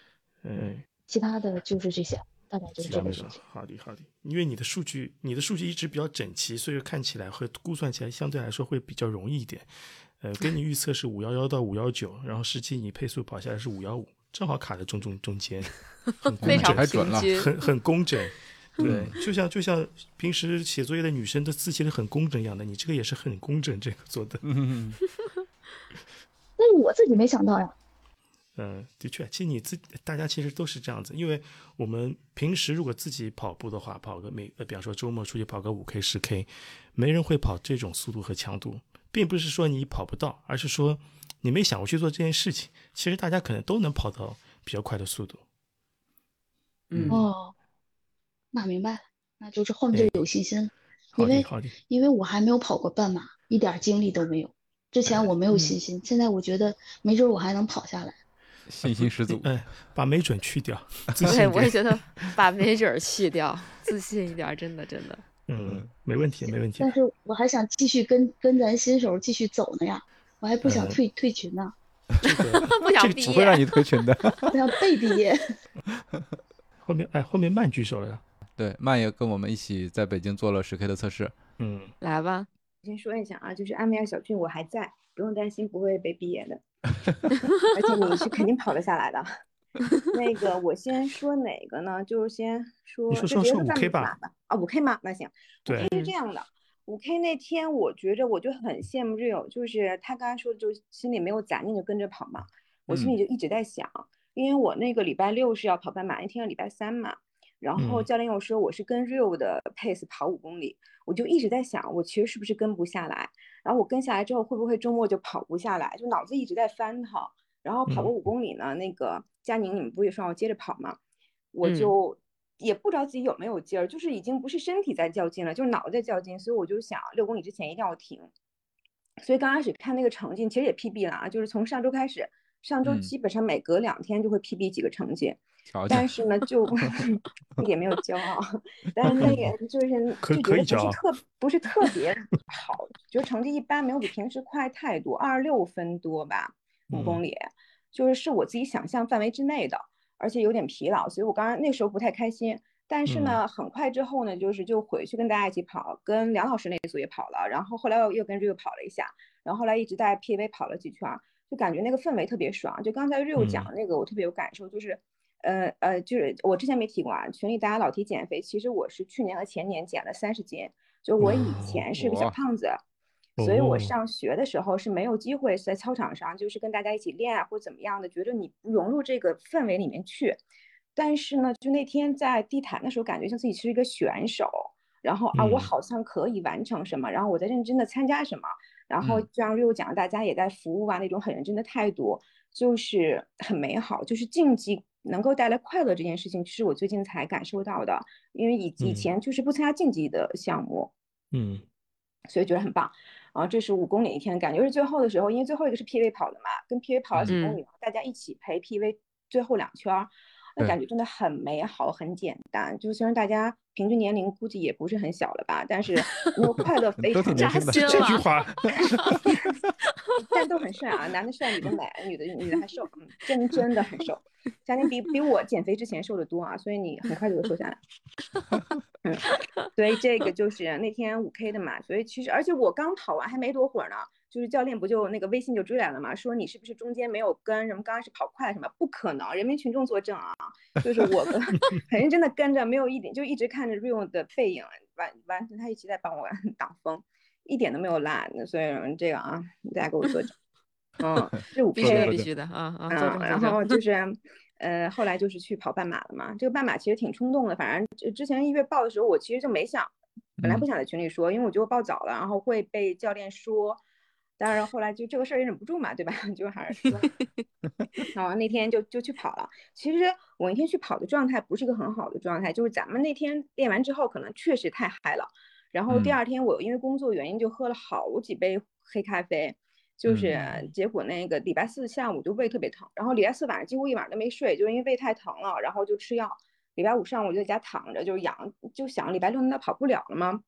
嗯，其他的就是这些，大概就是这个事情。好的好的，因为你的数据，你的数据一直比较整齐，所以看起来和估算起来相对来说会比较容易一点。呃，跟你预测是五幺幺到五幺九，然后实际你配速跑下来是五幺五，正好卡在中中中间，非常准了，很很工整。对，就像就像平时写作业的女生的字写的很工整一样的，你这个也是很工整，这个做的。但是我自己没想到呀。嗯，的确，其实你自大家其实都是这样子，因为我们平时如果自己跑步的话，跑个每呃，比方说周末出去跑个五 K 十 K，没人会跑这种速度和强度，并不是说你跑不到，而是说你没想过去做这件事情。其实大家可能都能跑到比较快的速度。嗯哦，那明白，那就是后面就有信心，因为因为我还没有跑过半马，一点经历都没有。之前我没有信心，现在我觉得没准我还能跑下来。信心十足，哎，把没准去掉，对，我也觉得把没准去掉，自信一点，真的真的。嗯，没问题，没问题。但是我还想继续跟跟咱新手继续走呢呀，我还不想退退群呢。不想毕业，不会让你退群的。不想被毕业。后面哎，后面慢举手了呀。对，慢也跟我们一起在北京做了十 K 的测试。嗯，来吧。先说一下啊，就是阿米尔小俊我还在，不用担心不会被毕业的，而且你是肯定跑得下来的。那个我先说哪个呢？就是先说，你说说说五 K 吧。啊，五 K 吗？那行。五 K 是这样的，五 K 那天我觉着我就很羡慕 Rio，就是他刚才说的，就心里没有杂念就跟着跑嘛。我心里就一直在想，因为我那个礼拜六是要跑半马，那天是礼拜三嘛。然后教练又说我是跟 Real 的 pace 跑五公里，我就一直在想，我其实是不是跟不下来？然后我跟下来之后，会不会周末就跑不下来？就脑子一直在翻腾。然后跑个五公里呢，那个佳宁你们不也说要接着跑吗？我就也不知道自己有没有劲儿，就是已经不是身体在较劲了，就是脑子在较劲，所以我就想六公里之前一定要停。所以刚开始看那个成绩，其实也 PB 了啊，就是从上周开始，上周基本上每隔两天就会 PB 几个成绩。但是呢，就一点没有骄傲，但是那个就是就觉得不是特不是特别好，就成绩一般，没有比平时快太多，二十六分多吧，五公里，就是是我自己想象范围之内的，而且有点疲劳，所以我刚刚那时候不太开心。但是呢，很快之后呢，就是就回去跟大家一起跑，跟梁老师那一组也跑了，然后后来又又跟 Rio 跑了一下，然后后来一直在 PV 跑了几圈，就感觉那个氛围特别爽。就刚才 Rio 讲的那个，我特别有感受，就是。呃呃，就是我之前没提过啊，群里大家老提减肥，其实我是去年和前年减了三十斤，就我以前是个小胖子，所以我上学的时候是没有机会在操场上就是跟大家一起练啊或怎么样的，觉得你不融入这个氛围里面去。但是呢，就那天在地坛的时候，感觉像自己是一个选手，然后啊，我嗯。好像可以完成什么，然后我在认真的参加什么，然后嗯。就像 Rio 讲，大家也在服务啊，那种很认真的态度，就是很美好，就是竞技能够带来快乐这件事情，是我最近才感受到的，因为以以嗯。前就是不参加竞技的项目，嗯。所以觉得很棒。然后这是五公里一天的感觉，是最后的时候，因为最后一个是 PV 跑的嘛，跟 PV 跑了几公嗯。里，大家一起陪 PV 最后两圈儿，那感觉真的很美好，很简单。就虽然大家平均年龄估计也不是很小了吧，但是那种快乐 非都常扎心这句了话，但都很帅啊，男的帅，女的美，女的女的还瘦，嗯，真真的很瘦。佳宁比比我减肥之前瘦的多啊，所以你很快就会瘦下来。嗯，所以这个就是那天五 K 的嘛，所以其实而且我刚跑完还没多会儿呢，就是教练不就那个微信就追来了嘛，说你是不是中间没有跟什么刚开始跑快什么？不可能，人民群众作证啊，就是我跟 很认真的跟着，没有一点就一直看着 Rio 的背影，完完全他一直在帮我 挡风，一点都没有落，所以这个啊，大家给我作证。嗯，这五必须的，必须的啊啊！嗯，然。后就是，呃，后来就是去跑半马了嘛。这个半马其实挺冲动的，反正之之前一月报的时候，我其实就没想，本来不嗯想在群里说，因为我觉得我报早了，然后会被教练说。但是后来就这个事儿也忍不住嘛，对吧？就还是说，然后那天就就去跑了。其实我那天去跑的状态不是一个很好的状态，就是咱们那天练完之后，可能确实太嗨了。然后第嗯二天我因为工作原因就喝了好几杯黑咖啡，就是嗯结果那个礼拜四下午就胃特别疼，然后礼拜四晚上几乎一晚上都没睡，就因为胃太疼了，然后就吃药。礼拜五上午就在家躺着，就是养，就想礼拜六难道跑不了了吗？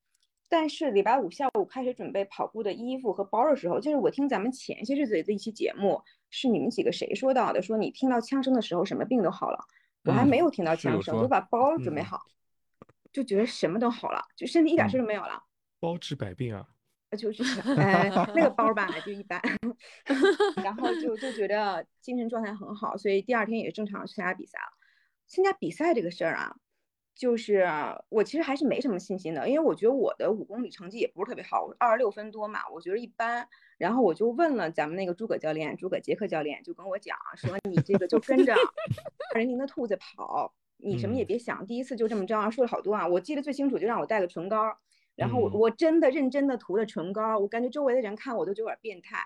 但是礼拜五下午开始准备跑步的衣服和包的时候，就是我听咱们前些日子的一期节目，是你们几个谁说到的？说你听到枪声的时候，什么病都好了。我还嗯没有听到枪声，说就把包准备嗯好，就觉得什么都好了，就身体一点事嗯都没有了。包治百病啊。就是呃 那个包吧 就一般，然后就就觉得精神状态很好，所以第二天也正常去参加比赛了。参加比赛这个事儿啊，就是我其实还是没什么信心的，因为我觉得我的五公里成绩也不是特别好，二十六分多嘛，我觉得一般。然后我就问了咱们那个诸葛教练，诸葛杰克教练就跟我讲说，你这个就跟着 二零零的兔子跑，你什么也嗯别想，第一次就这么着，说了好多啊，我记得最清楚，就让我带个唇膏。然后我嗯我真的认真的涂了唇膏，我感觉周围的人看我都有点变态。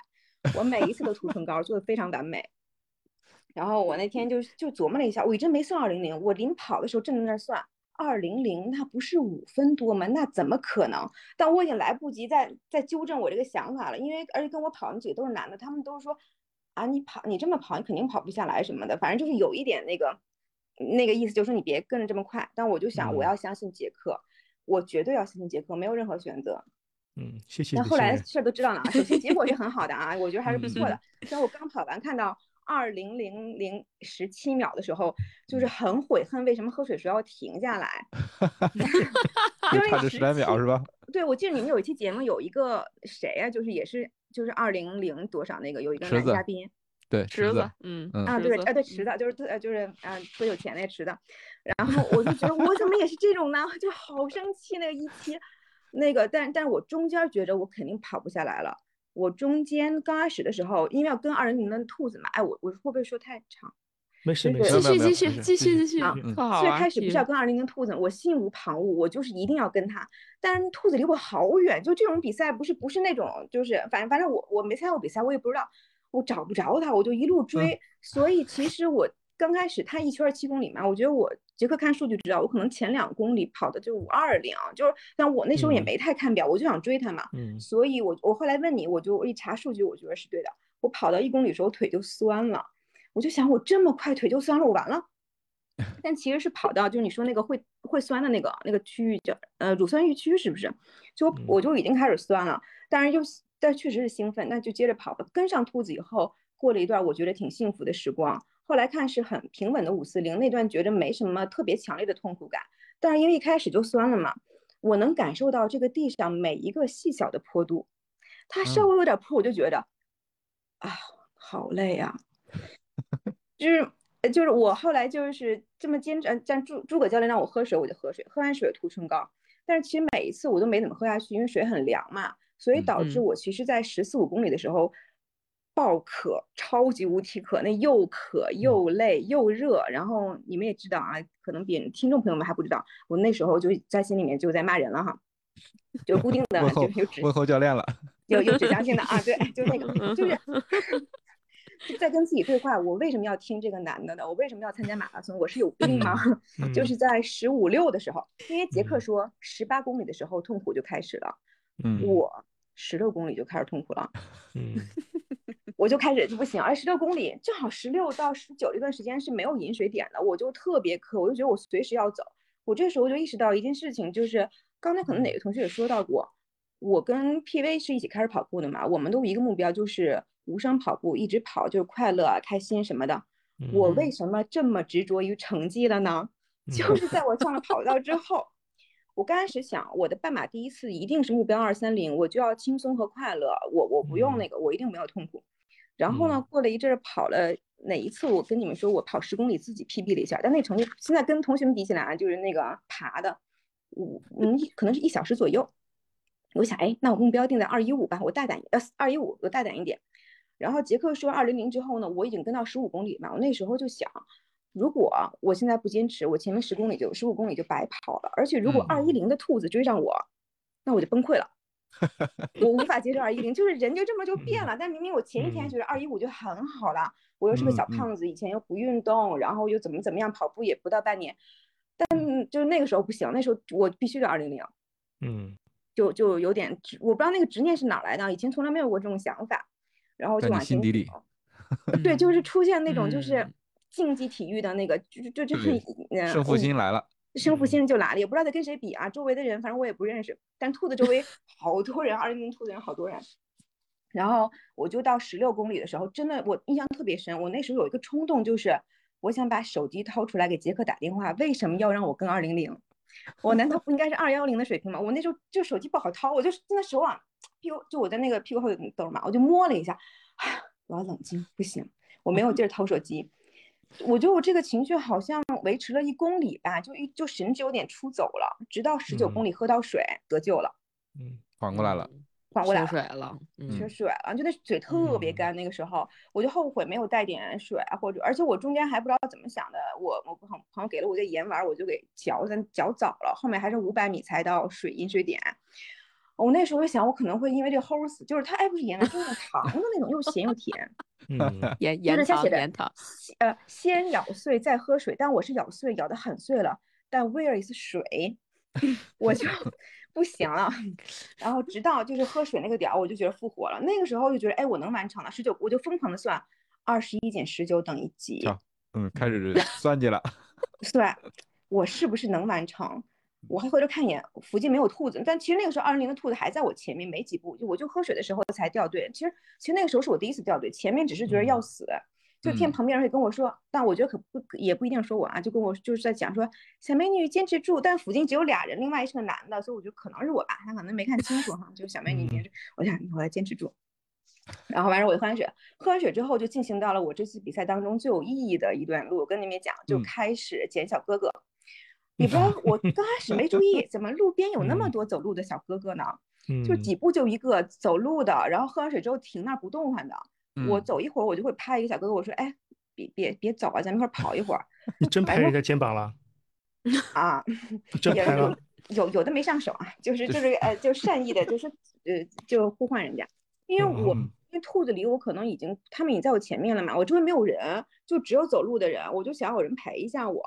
我每一次都涂唇膏，做的非常完美。然后我那天 就就琢磨了一下，我一直没算二零零，我临跑的时候正在那儿算二零零，那不是五分多吗？那怎么可能？但我已经来不及再再纠正我这个想法了，因为而且跟我跑那几个都是男的，他们都说啊，你跑你这么跑，你肯定跑不下来什么的，反正就是有一点那个那个意思，就是说你别跟着这么快。但我就想，我嗯要相信杰克。我绝对要相信杰克，没有任何选择。嗯，谢谢那后来。事儿都知道了啊，首先结果是很好的啊，我觉得还是不错的嗯。虽然我刚跑完看到二零零零十七秒的时候，就是很悔恨为什么喝水时候要停下来，因为就差这十来秒是吧？对，我记得你们有一期节目有一个谁呀、就是也是就是二零零多少那个有一个男嘉宾，对，池子，，嗯嗯啊，对，子啊对，池子就是特呃就是啊特有钱那个池子，然后我就觉得我怎么也是这种呢，就好生气那个一期，那个但但是我中间觉着我肯定跑不下来了，我中间刚开始的时候，因为要跟二零零的兔子嘛，哎我我会不会说太长？没事没事，继续继没有没有没续继续续继续最。开始不是要跟二零零兔子，我心无旁骛，我就是一定要跟他。但是兔子离我好远，就这种比赛不是不是那种，就是反正反正我我没参加过比赛，我也不知道，我找不着他，我就一路追。所以其实我刚开始他一圈七公里嘛，我觉得我杰克看数据知道，我可能前两公里跑的就五二零，就是但我那时候也嗯没太看表，我就想追他嘛。嗯所以我我后来问你，我就一查数据，我觉得是对的。我跑到一公里的时候腿就酸了，我就想我这么快腿就酸了，我完了。但其实是跑到就是你说那个会会酸的那个那个区域叫呃乳酸阈区是不是？就嗯我就已经开始酸了，但是又但确实是兴奋，那就接着跑吧。跟上兔子以后，过了一段我觉得挺幸福的时光。后来看是很平稳的五四零，那段觉得没什么特别强烈的痛苦感，但是因为一开始就酸了嘛，我能感受到这个地上每一个细小的坡度，它稍嗯。微有点坡，我就觉得啊，好累啊，就是呃就是我后来就是这么坚持，呃像诸诸葛教练让我喝水，我就喝水，喝完水涂唇膏，但是其实每一次我都没怎么喝下去，因为水很凉嘛，所以嗯导致嗯。我其实在十四五公里的时候，爆渴，超级无敌渴，那又渴又累又热。然后你们也知道啊，可能别人听众朋友们还不知道，我那时候就在心里面就在骂人了哈，就固定的就有指问候教练了，有有指向性的啊，对，就那个就是。在跟自己对话，我为什么要听这个男的呢？我为什么要参加马拉松？我是有病吗？嗯就是在十五六的时候，因为杰克说十八公里的时候痛苦就开始了，嗯，我十六公里就开始痛苦了，嗯我就开始就不行，而十六公里正好十六到十九这段时间是没有饮水点的，我就特别渴，我就觉得我随时要走。我这时候就意识到一件事情，就是刚才可能哪个同学也说到过，我跟 PV 是一起开始跑步的嘛，我们都一个目标就是无伤跑步，一直跑就是快乐啊、开心什么的。我为什么这么执着于成绩了呢？就是在我上了跑道之后，我刚开始想，我的半马第一次一定是目标二三零，我就要轻松和快乐，我我不用那个，我一定没有痛苦。然后呢，过了一阵儿跑了哪一次，我跟你们说，我跑十公里自己 PB 了一下，但那成绩现在跟同学们比起来啊，就是那个爬的，五嗯可能是一小时左右。我想，哎，那我目标定在二一五吧，我大胆，呃，二一五我大胆一点。然后杰克说二零零之后呢，我已经跟到十五公里嘛，我那时候就想，如果我现在不坚持，我前面十公里就十五公里就白跑了，而且如果嗯二一零的兔子追上我，那我就崩溃了。我无法接受 二一零，就是人就这么就变了。但明明我前一天嗯。觉得二一五就很好了，我又是个小胖子，以前又不运动，然后又怎么怎么样，跑步也不到半年，但就是那个时候不行，那时候我必须得二零零，嗯。就就有点，我不知道那个执念是哪来的，以前从来没有过这种想法，然后就往心底里。走。对，就是出现那种就是嗯。竞技体育的那个，就就就对很呃胜负心来了，胜负心就来了，也不知道在跟谁比啊。周围的人，反正我也不认识，但兔子周围好多人，二零零兔子人好多人。然后我就到十六公里的时候，真的我印象特别深。我那时候有一个冲动，就是我想把手机掏出来给杰克打电话，为什么要让我跟二零零？我难道不应该是二幺零的水平吗？我那时候就手机不好掏，我就真的手往屁股，就我在那个屁股后有兜嘛，我就摸了一下，哎呀，我要冷静，不行，我没有 劲儿掏手机。我觉得我这个情绪好像维持了一公里吧，就一就神志有点出走了，直到十九公里喝到水得救了，嗯缓过来了，缓过来了。缺水了，嗯缺水了，就那嘴特别嗯干。那个时候我就后悔没有带点水啊，或者而且我中间还不知道怎么想的，我我朋朋友给了我一个盐丸，我就给嚼，但嚼早了，后面还是五百米才到水饮水点。我那时候就想，我可能会因为这个齁死，就是它哎不是盐丸，就是糖的那种，又咸又甜。嗯盐盐的糖盐糖，呃，先咬碎再喝水，但我是咬碎，咬得很碎了，但 where is 水，我就 不行了。然后直到就是喝水那个点儿，我就觉得复活了。那个时候就觉得，哎，我能完成了，十九，我就疯狂的算，二十一减十九等于几，嗯，开始算计了，算我是不是能完成。我还回头看一眼，附近没有兔子，但其实那个时候二零零的兔子还在我前面没几步，就我就喝水的时候才掉队。其实其实那个时候是我第一次掉队，前面只是觉得要嗯死，就听嗯旁边人会跟我说，但我觉得可不也不一定说我啊，就跟我就是在讲说小美女坚持住，但附近只有俩人，另外是个男的，所以我觉得可能是我吧，他可能没看清楚哈，就是小美女坚持，我想我要坚持住。然后完事我就喝完水，喝完水之后就进行到了我这次比赛当中最有意义的一段路。我跟你们讲，就嗯开始捡小哥哥。你不知道，我刚开始没注意，怎么路边有那么嗯多走路的小哥哥呢？嗯，就几步就一个走路的，然后喝完水之后停那儿不动弹的。我嗯走一会儿，我就会拍一个小哥哥，我说：“哎，别别别走啊，咱们一块儿跑一会儿 你真拍人家肩膀了，啊。”真拍了，有有的没上手啊，就是就是呃，就善意的，就是呃，就呼唤人家，因为我嗯因为兔子离我可能已经他们已经在我前面了嘛，我周围没有人，就只有走路的人，我就想有人陪一下我，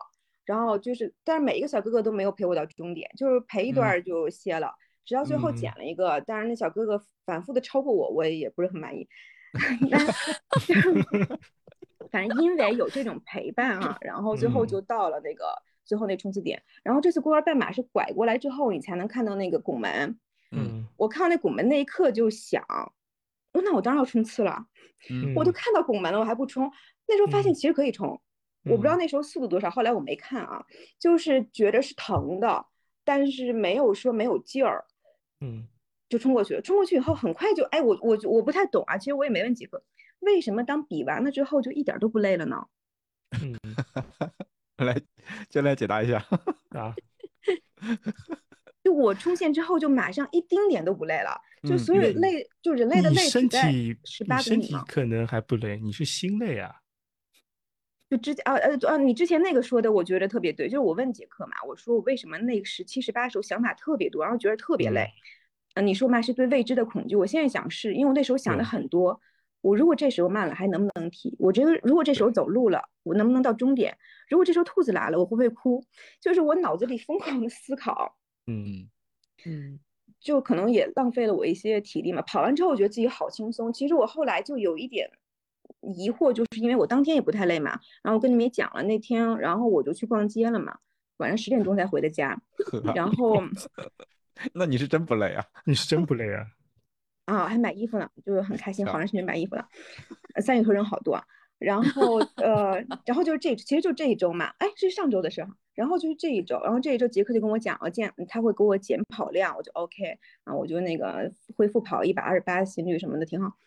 然后就是，但是每一个小哥哥都没有陪我到终点，就是陪一段就歇了，直到最后嗯捡了一个，但是那小哥哥反复的超过我，我也不是很满意 但 反正因为有这种陪伴啊，然后最后就到了那个最后那冲刺点。然后这次公园半马是拐过来之后，你才能看到那个拱门。嗯我看到那拱门那一刻就想，哦那我当然要冲刺了。嗯我都看到拱门了，我还不冲。那时候发现嗯其实可以冲，我不知道嗯那时候速度多少，后来我没看啊，就是觉得是疼的，但是没有说没有劲儿。嗯就冲过去了。冲过去以后，很快就哎，我我我不太懂啊。其实我也没问几个，为什么当比完了之后就一点儿都不累了呢？嗯 来，教练解答一下。啊，就我冲线之后就马上一丁点都不累了，就嗯所有嗯累就人类的你累身体十八公里。身体可能还不累，你是心累啊。就之前啊呃啊，你之前那个说的，我觉得特别对。就是我问杰克嘛，我说我为什么那个十七十八时候想法特别多，然后觉得特别累。嗯、你说嘛是对未知的恐惧。我现在想是因为我那时候想的很多，我如果这时候慢了还能不能提？我觉得如果这时候走路了，我能不能到终点？如果这时候兔子来了，我会不会哭？就是我脑子里疯狂的思考。嗯，嗯就可能也浪费了我一些体力嘛。跑完之后，我觉得自己好轻松。其实我后来就有一点疑惑，就是因为我当天也不太累嘛，然后我跟你们也讲了那天，然后我就去逛街了嘛，晚上十点钟才回的家，然后 那你是真不累啊？你是真不累啊？啊还买衣服呢，就是很开心，好长时间买衣服了，呃三里屯人好多啊。然后呃，然后就是这，其实就这一周嘛，哎，是上周的事儿哈。然后就是这一周，然后这一周杰克就跟我讲了，见他会给我减跑量，我就 OK，然后我就那个恢复跑一百二十八心率什么的挺好。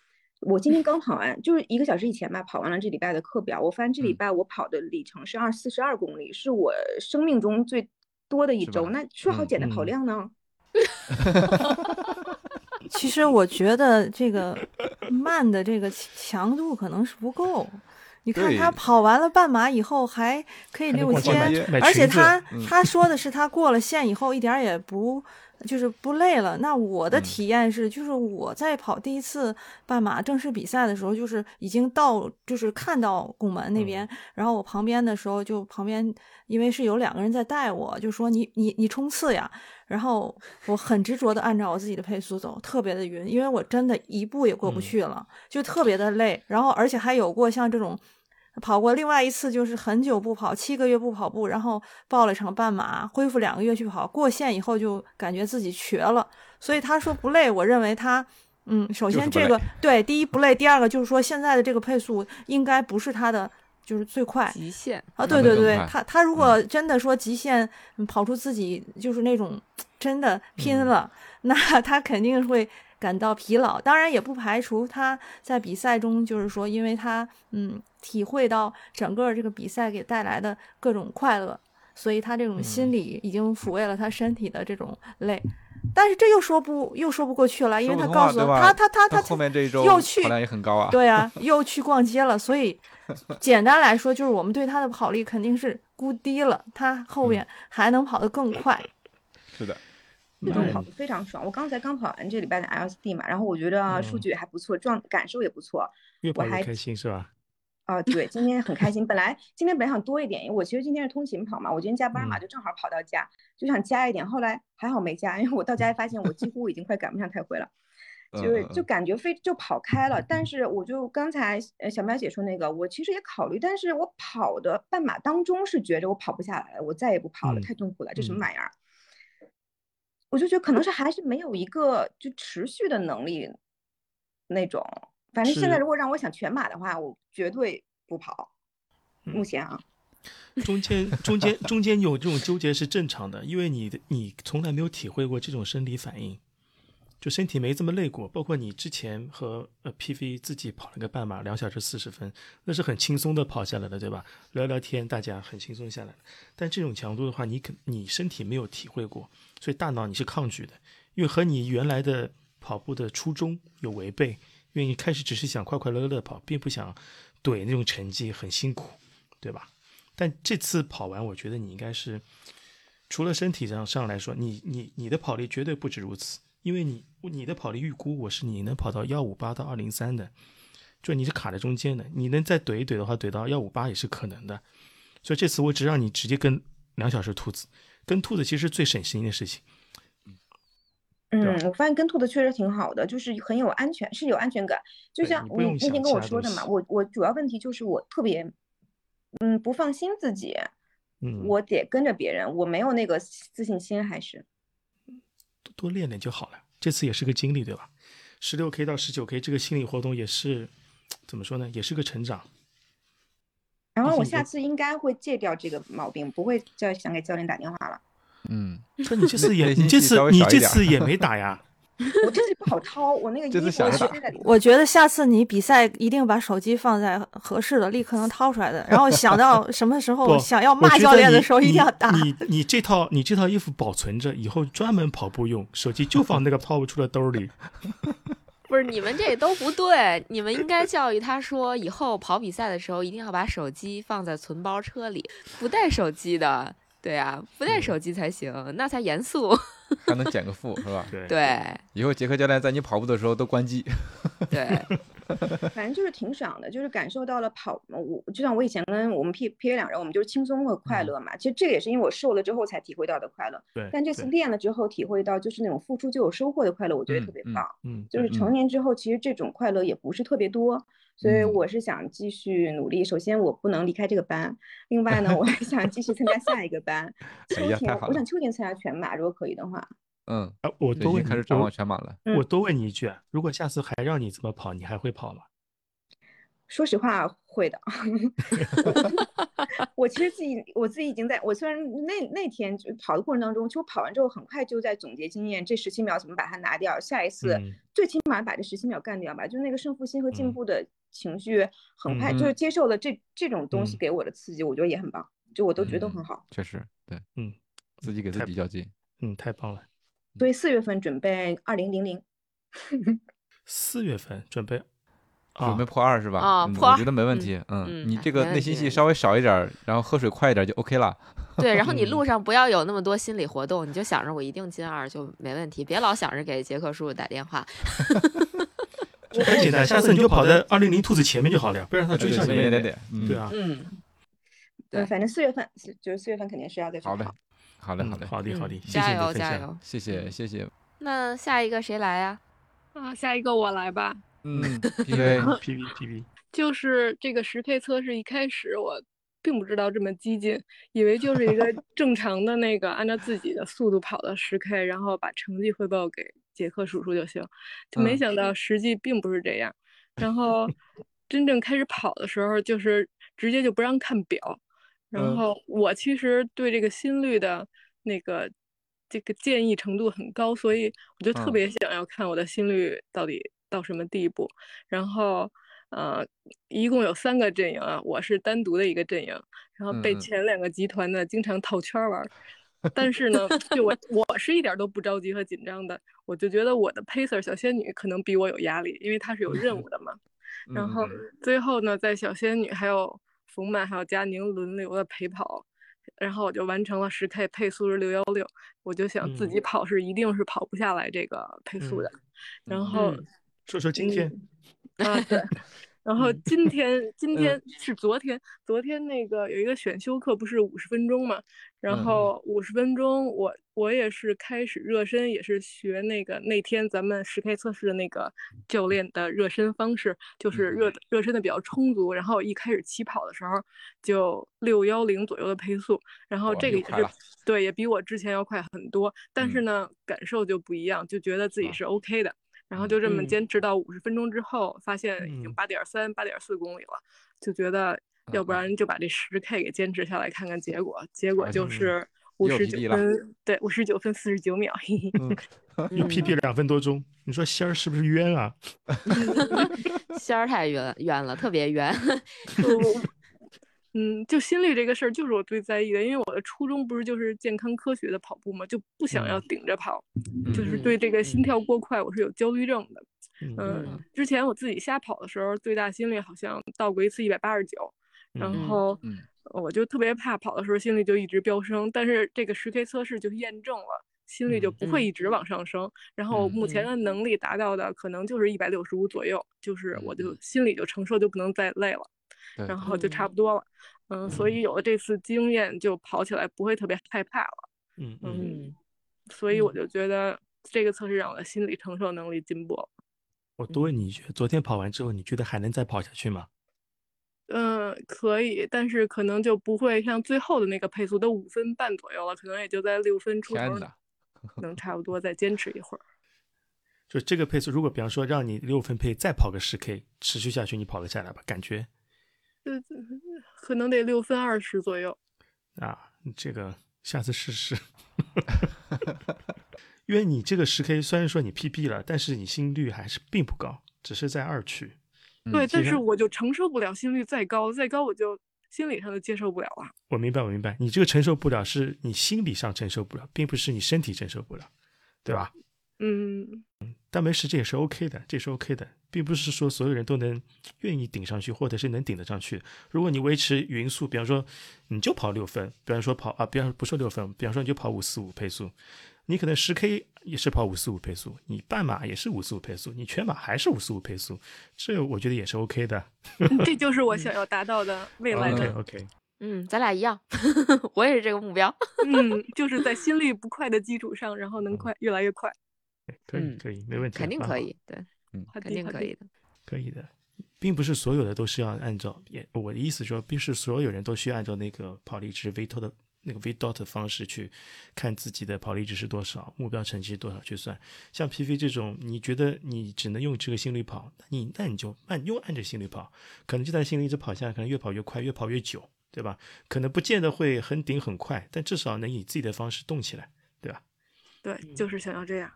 我今天 刚跑完，就是一个小时以前吧，跑完了这礼拜的课表，我发现这礼嗯拜我跑的里程是二四十二公里，是我生命中最多的一周。那说好嗯减的跑嗯量呢？其实我觉得这个慢的这个强度可能是不够。你看他跑完了半马以后还可以还能溜逛街街，买而且他嗯他说的是他过了线以后一点儿也不就是不累了。那我的嗯体验是，就是我在跑第一次半马正式比赛的时候，就是已经到就是看到拱门那边，然后我旁边的时候就旁边因为是有两个人在带我，就说你你你冲刺呀。然后我很执着的按照我自己的配速走，特别的晕，因为我真的一步也过不嗯去了，就特别的累。然后而且还有过像这种跑过另外一次，就是很久不跑，七个月不跑步，然后报了一场半马，恢复两个月去跑，过线以后就感觉自己瘸了。所以他说不累，我认为他。嗯，首先这个累对，第一不累，第二个就是说现在的这个配速应该不是他的，就是最快，极限啊，对对对，他他如果真的说极限嗯跑出自己就是那种真的拼嗯了，那他肯定会感到疲劳。当然也不排除他在比赛中就是说，因为他嗯体会到整个这个比赛给带来的各种快乐，所以他这种心嗯理已经抚慰了他身体的这种累。但是这又说不又说不过去了，因为他告诉我啊对吧他他他他后面这一周又去跑量也很高啊。对啊，又去逛街了，所以 简单来说，就是我们对他的跑力肯定是估低了，他后面还能跑得更快。是的，嗯这种跑的非常爽。我刚才刚跑完这礼拜的 LSD 嘛，然后我觉得数嗯据也还不错，状感受也不错。越跑我还越开心是吧？啊、对，今天很开心。本来今天本来想多一点，因为我其实今天是通勤跑嘛，我今天加班嘛，嗯就正好跑到家，就想加一点。后来还好没加，因为我到家发现我几乎已经快赶不上开会了，就是就感觉非就跑开了。但是我就刚才呃小苗姐说那个，我其实也考虑，但是我跑的半马当中是觉着我跑不下来了，我再也不跑了，嗯太痛苦了，这什么嗯玩意儿？我就觉得可能是还是没有一个就持续的能力那种。反正现在如果让我想全马的话，我绝对不跑。目嗯前啊，中间中间中间有这种纠结是正常的，因为你的你从来没有体会过这种生理反应，就身体没这么累过。包括你之前和呃 PV 自己跑了个半马，两小时四十分，那是很轻松的跑下来的，对吧？聊聊天，大家很轻松下来。但这种强度的话，你可你身体没有体会过，所以大脑你是抗拒的，因为和你原来的跑步的初衷有违背。因为你开始只是想快快乐乐地跑，并不想怼那种成绩很辛苦，对吧？但这次跑完，我觉得你应该是除了身体上上来说，你你你的跑力绝对不止如此，因为你你的跑力预估我是你能跑到幺五八到二零三的，就你是卡在中间的，你能再怼一怼的话，怼到幺五八也是可能的。所以这次我只让你直接跟两小时兔子，跟兔子其实最省心的事情。嗯，我发现跟兔子确实挺好的，就是很有安全，是有安全感。就对像你那天跟我说的嘛，我我主要问题就是我特别，嗯，不放心自己，嗯，我得跟着别人，我没有那个自信心，还是。多多练练就好了。这次也是个经历，对吧？十六 K 到十九 K 这个心理活动也是怎么说呢？也是个成长。然后我下次应该会戒掉这个毛病，不会再想给教练打电话了。嗯，那你这次也 你这次你这次也 没打呀？我这是不好掏，我那个衣这服。我觉得下次你比赛一定把手机放在合适的，立刻能掏出来的。然后想到 什么时候，想要骂教练的时候，一定要打。你你你这套你这套衣服保存着，以后专门跑步用，手机就放那个掏不出的兜里。不是你们这都不对，你们应该教育他说，以后跑比赛的时候一定要把手机放在存包车里，不带手机的。对啊，不带手机才行，那才严肃。还能减个负是吧？对，对以后杰克教练在你跑步的时候都关机。对，反正就是挺爽的，就是感受到了跑，我就像我以前跟我们 P P A 两人，我们就是轻松和快乐嘛。其实这个也是因为我瘦了之后才体会到的快乐。对但这次练了之后，体会到就是那种付出就有收获的快乐，我觉得特别棒。嗯，就是嗯成年之后，其实这种快乐也不是特别多，所以嗯我是想继续努力。首先，我不能离开这个班，另外呢，我还想继续参加下一个班。秋天我想秋天参加全马，如果可以的话。嗯，啊，我对，多问你已经开始展望全马了。嗯我多问你一句啊，如果下次还让你这么跑，你还会跑吗？说实话，会的。我其实自己，我自己已经在，我虽然那那天就跑的过程当中，其实我跑完之后很快就在总结经验，这十七秒怎么把它拿掉，下一次嗯最起码把这十七秒干掉吧，就那个胜负心和进嗯步的情绪，很快就是嗯接受了这这种东西嗯给我的刺激，我觉得也很棒，就我都觉得都很嗯好。确实，对，嗯，自己给自太己较劲。嗯，太棒了。所以四月份准备二零零零，四月份准备啊准备，破二是吧？啊破二嗯我觉得没问嗯题。嗯，你这个内心戏稍微少一点儿，然后喝水快一点就 OK 了。对，然后你嗯路上不要有那么多心理活动，你就想着我一定进二就没问题，别老想着给杰克叔叔打电话。很简单，下次你就跑在二零零兔子前面就好了呀，不然它追上你也对啊，嗯，对，反正四月份是就是四月份肯定是要再去好嘞跑。，好嘞，嗯好嘞，好的好的，加。油加油！谢谢谢谢。那下一个谁来呀？啊，下一个我来吧。嗯，P V P V P V，就是这个十 K 测试一开始我并不知道这么激进，以为就是一个正常的那个按照自己的速度跑的十 K，然后把成绩汇报给杰克叔叔就行。就没嗯想到实际并不是这样。然后 真正开始跑的时候，就是直接就不让看表。然嗯后我其实对这个心率的那个这个建议程度很高，所以我就特嗯别想要看我的心率到底到什么地步。然后，呃，一共有三个阵营啊，我是单独的一个阵营，然后被前两个集团呢经常套圈儿玩儿。但是呢，就我我是一点儿都不着急和紧张的，我就觉得我的 pacer 小仙女可能比我有压力，因为她是有任务的嘛。然后嗯最后呢，在小仙女还有冯曼还有佳宁轮流的陪跑，然后我就完成了十 K 配速是六幺六，我就想自己嗯跑是一定是跑不下来这个配速的。然后嗯说说今天，啊，对。然后嗯今天，今天是昨天，昨天那个有一个选修课，不是五十分钟嘛？然嗯后五十分钟，我我也是开始热身，也是学那个那天咱们十 K 测试的那个教练的热身方式，就是热嗯热身的比较充足。然后一开始起跑的时候就六幺零左右的配速，然后这个也是对，也比我之前要快很多。但是嗯呢，感受就不一样，就觉得自己啊是 OK 的。然后嗯就这么嗯坚持到五十分钟之后，发现已经嗯八点三、八点四公里了，就觉得要不然就把这十 K 给坚持下来，看看结果。结果哎就嗯是五十九 PB 了分，对，五十九分四十九秒。嘿嘿嗯，又 P P 两分多钟，你说仙儿是不是冤啊？仙儿太冤冤了，特别圆。我 嗯，就心率这个事儿，就是我最在意的，因为我的初衷不是就是健康科学的跑步嘛，就不想要嗯顶着跑，嗯就是嗯对这个心嗯跳过快，我是有焦虑症的。嗯，之前我自己瞎跑的时候，最大心率好像到过一次一百八十九，然嗯后嗯我就特别怕跑的时候心率就一直飙升，但是这个十 K 测试就验证了。心率就嗯不会嗯一直往上升，然后嗯目前嗯的能力达到的可能就是一百六十五左右，就是我就嗯心里就承受就不能再累了，然后就差嗯不多了，嗯，所以有了这次经验，就跑起来不会特别害怕了，嗯所以我嗯就觉得这个测试让我的心理承受能力进步了。我多问你一句，昨天跑完之后，你觉得还能再跑下去吗？嗯，可以，但是可能就不会像最后的那个配速都五分半左右了，可能也就在六分出头，能差不多再坚持一会儿。就这个配速，如果比方说让你六分配再跑个十 K，持续下去，你跑得下来吧？感觉呃，可能得六分二十左右。啊，这个下次试试。因为你这个十 K 虽然说你 PB 了，但是你心率还是并不高，只是在二区。对，但是我就承受不了心率再高，再高我就心理上就接受不了了。我明白，我明白，你这个承受不了是你心理上承受不了，并不是你身体承受不了，对吧？嗯，但没事，这也是 OK 的，这是 OK 的，并不是说所有人都能愿意顶上去，或者是能顶得上去。如果你维持匀速，比方说你就跑六分，比方说跑啊，比方不说六分，比方说你就跑五四五配速，你可能十 K 也是跑五四五配速，你半马也是五四五配速，你全马还是五四五配速，这我觉得也是 OK 的。这就是我想要达到的未来的。OK，嗯，咱俩一样，我也是这个目标。嗯，就是在心率不快的基础上，然后能快越来越快。可以嗯可以，没问题，肯定可以，对，肯好的好的定可以的。可以的，并不是所有的都是要按照，也我的意思说，并不是所有人都需要按照那个跑力值 V 托的那个 V dot 的方式去看自己的跑力值是多少，目标成绩是多少去算。像 PV 这种，你觉得你只能用这个心率跑，那你那你就按用按着心率跑，可能就在心率一直跑下来，可能越跑越快，越跑越久，对吧？可能不见得会很顶很快，但至少能以自己的方式动起来，对吧？对，就是想要这样。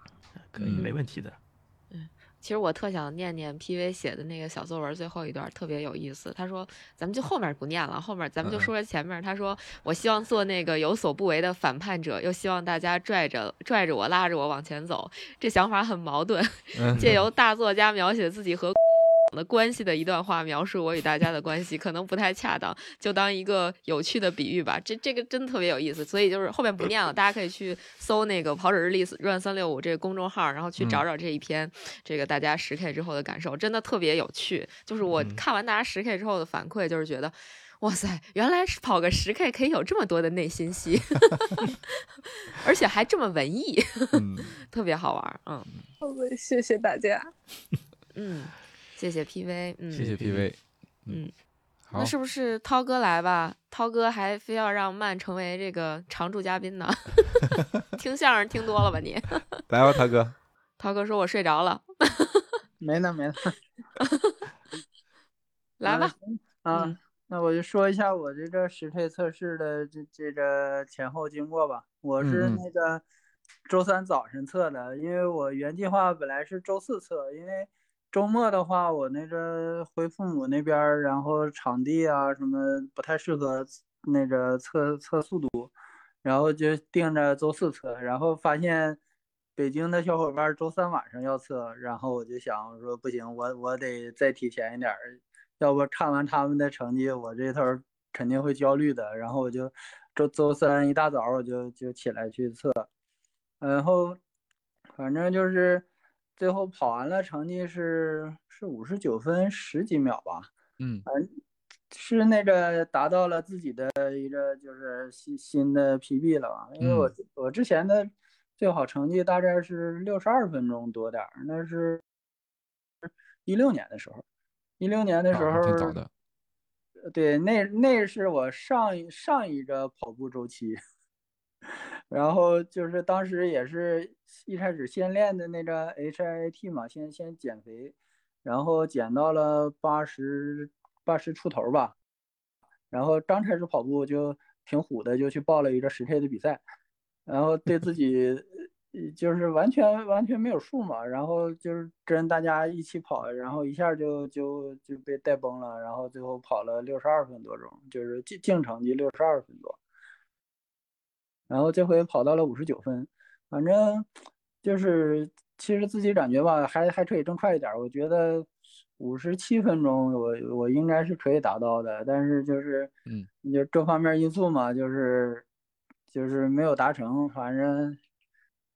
可以，嗯没问题的。其实我特想念念 PV 写的那个小作文最后一段，特别有意思。他说：“咱们就后面不念了，后面咱们就说说前面。他说：“我希望做那个有所不为的反叛者，又希望大家拽着拽着我，拉着我往前走。这想法很矛盾。嗯借由大作家描写自己和的关系的一段话，描述我与大家的关系，可能不太恰当，就当一个有趣的比喻吧。这这个真的特别有意思，所以就是后面不念了，大家可以去搜那个跑者日历 run 三六五这个公众号，然后去找找这一篇，这个大家十 K 之后的感受，真的特别有趣。就是我嗯看完大家十 K 之后的反馈，就是觉得。哇塞，原来是跑个十 K 可以有这么多的内心戏，而且还这么文艺，嗯，特别好玩儿。嗯好的，谢谢大家。嗯，谢谢 PV，嗯，谢谢 PV，嗯，好那，是不是涛哥来吧？涛哥还非要让曼成为这个常驻嘉宾呢？听相声听多了吧你？来吧，涛哥，涛哥说我睡着了，没呢没呢。来吧。啊，嗯那我就说一下我这个实配测试的这这个前后经过吧。我是那个周三早晨测的，因为我原计划本来是周四测，因为周末的话我那个回父母那边，然后场地啊什么不太适合那个测测速度，然后就定着周四测，然后发现北京的小伙伴周三晚上要测，然后我就想说不行，我我得再提前一点，要不看完他们的成绩，我这头肯定会焦虑的。然后我就周周三一大早我就就起来去测，然后反正就是最后跑完了，成绩是是五十九分十几秒吧，嗯。反正是那个达到了自己的一个就是新新的 PB 了吧，因为我嗯。我之前的最好成绩大概是六十二分钟多点儿，那是一六年的时候，一六年的时啊候，挺早的，呃对，那那是我上一上一个跑步周期，然后就是当时也是一开始先练的那个 HIIT 嘛，先先减肥，然后减到了八十八十出头吧，然后刚开始跑步就挺虎的，就去报了一个十 K 的比赛，然后对自己就是完全完全没有数嘛，然后就是跟大家一起跑，然后一下就就就被带崩了，然后最后跑了六十二分多钟，就是净净成绩六十二分多，然后这回跑到了五十九分，反正就是其实自己感觉吧，还还可以更快一点，我觉得五十七分钟我我应该是可以达到的，但是就是嗯，就各方面因素嘛，就是就是没有达成，反正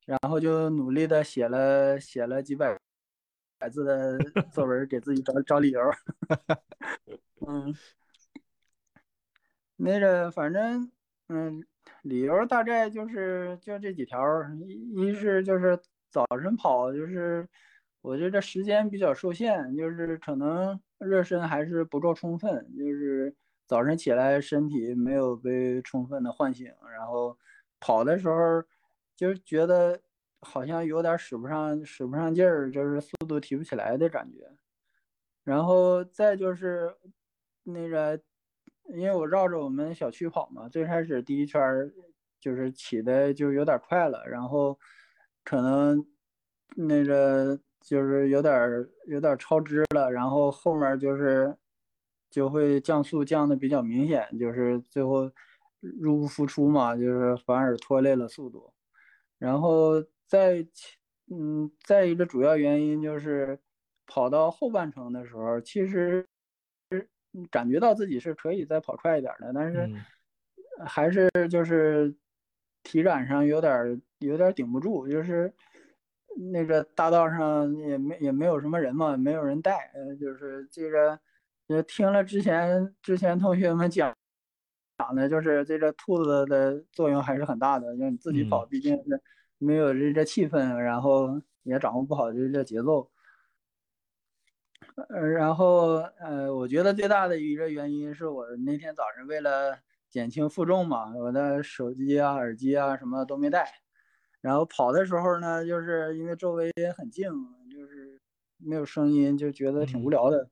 然后就努力的写了写了几百百字的 作文，给自己找找理由。嗯，那个反正嗯，理由大概就是就这几条，一一是就是早晨跑，就是我觉得时间比较受限，就是可能热身还是不够充分，就是早晨起来身体没有被充分的唤醒，然后跑的时候就觉得好像有点使不上使不上劲儿，就是速度提不起来的感觉。然后再就是那个，因为我绕着我们小区跑嘛，最开始第一圈儿就是起的就有点快了，然后可能那个就是有点有点超支了，然后后面就是就会降速降的比较明显，就是最后入不敷出嘛，就是反而拖累了速度。然后再嗯，再一个主要原因就是跑到后半程的时候，其实感觉到自己是可以再跑快一点儿的，但是嗯还是就是体感上有点儿有点儿顶不住，就是那个大道上也没也没有什么人嘛，没有人带，呃，就是这个也听了之前之前同学们讲讲的，就是这个兔子的作用还是很大的，就是你自己跑，嗯毕竟是没有这个气氛，然后也掌握不好这个节奏。呃，然后呃，我觉得最大的一个原因是我那天早上为了减轻负重嘛，我的手机啊、耳机啊什么都没带。然后跑的时候呢，就是因为周围也很静，就是没有声音，就觉得挺无聊的。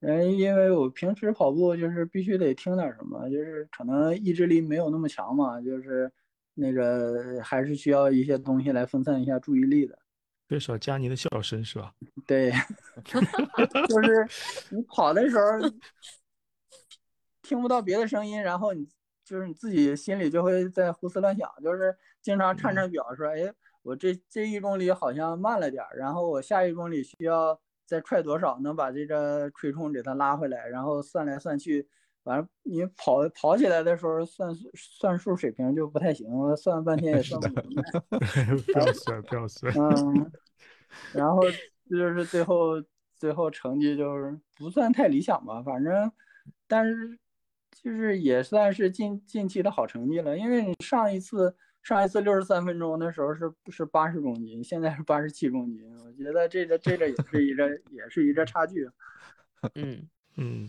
嗯，因为我平时跑步就是必须得听点什么，就是可能意志力没有那么强嘛，就是那个还是需要一些东西来分散一下注意力的。缺少佳妮的笑声是吧？对，就是你跑的时候听不到别的声音，然后你就是你自己心里就会在胡思乱想，就是经常看着表说，哎，我这这一公里好像慢了点，然后我下一公里需要再踹多少，能把这个吹冲给它拉回来，然后算来算去，完了你跑跑起来的时候算数算数水平就不太行，算了半天也 算不明白。不要算，不要算。嗯，然后就是最后最后成绩就是不算太理想吧，反正但是就是也算是近近期的好成绩了，因为你上一次上一次六十三分钟的时候是是八十公斤，现在是八十七公斤，我觉得这个这个也是一个也是一个差距。嗯嗯，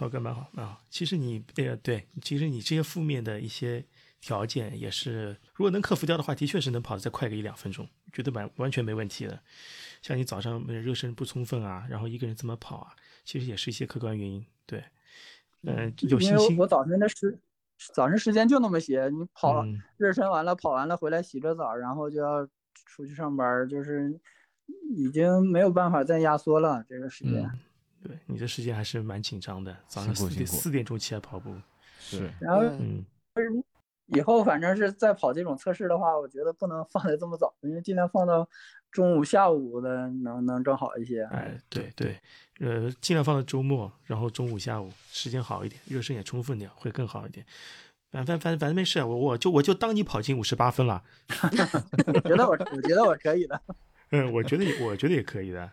涛哥蛮好蛮好。其实你呃对，其实你这些负面的一些条件也是，如果能克服掉的话，的确是能跑得再快个一两分钟，觉得完完全没问题的。像你早上呃热身不充分啊，然后一个人怎么跑啊，其实也是一些客观原因。对，嗯、有信心。我早晨的时早晨时间就那么些，你跑嗯热身完了，跑完了回来洗个澡，然后就要出去上班，就是已经没有办法再压缩了这个时间。嗯，对，你的时间还是蛮紧张的，早上四点四点钟起来跑步。是然后嗯以后反正是再跑这种测试的话，我觉得不能放的这么早，因为尽量放到中午、下午的能能正好一些。哎，对对，呃，尽量放到周末，然后中午、下午时间好一点，热身也充分点，会更好一点。反反反反正没事，我我就我就当你跑进五十八分了。我觉得我我觉得我可以的。嗯，我觉得也我觉得也可以的。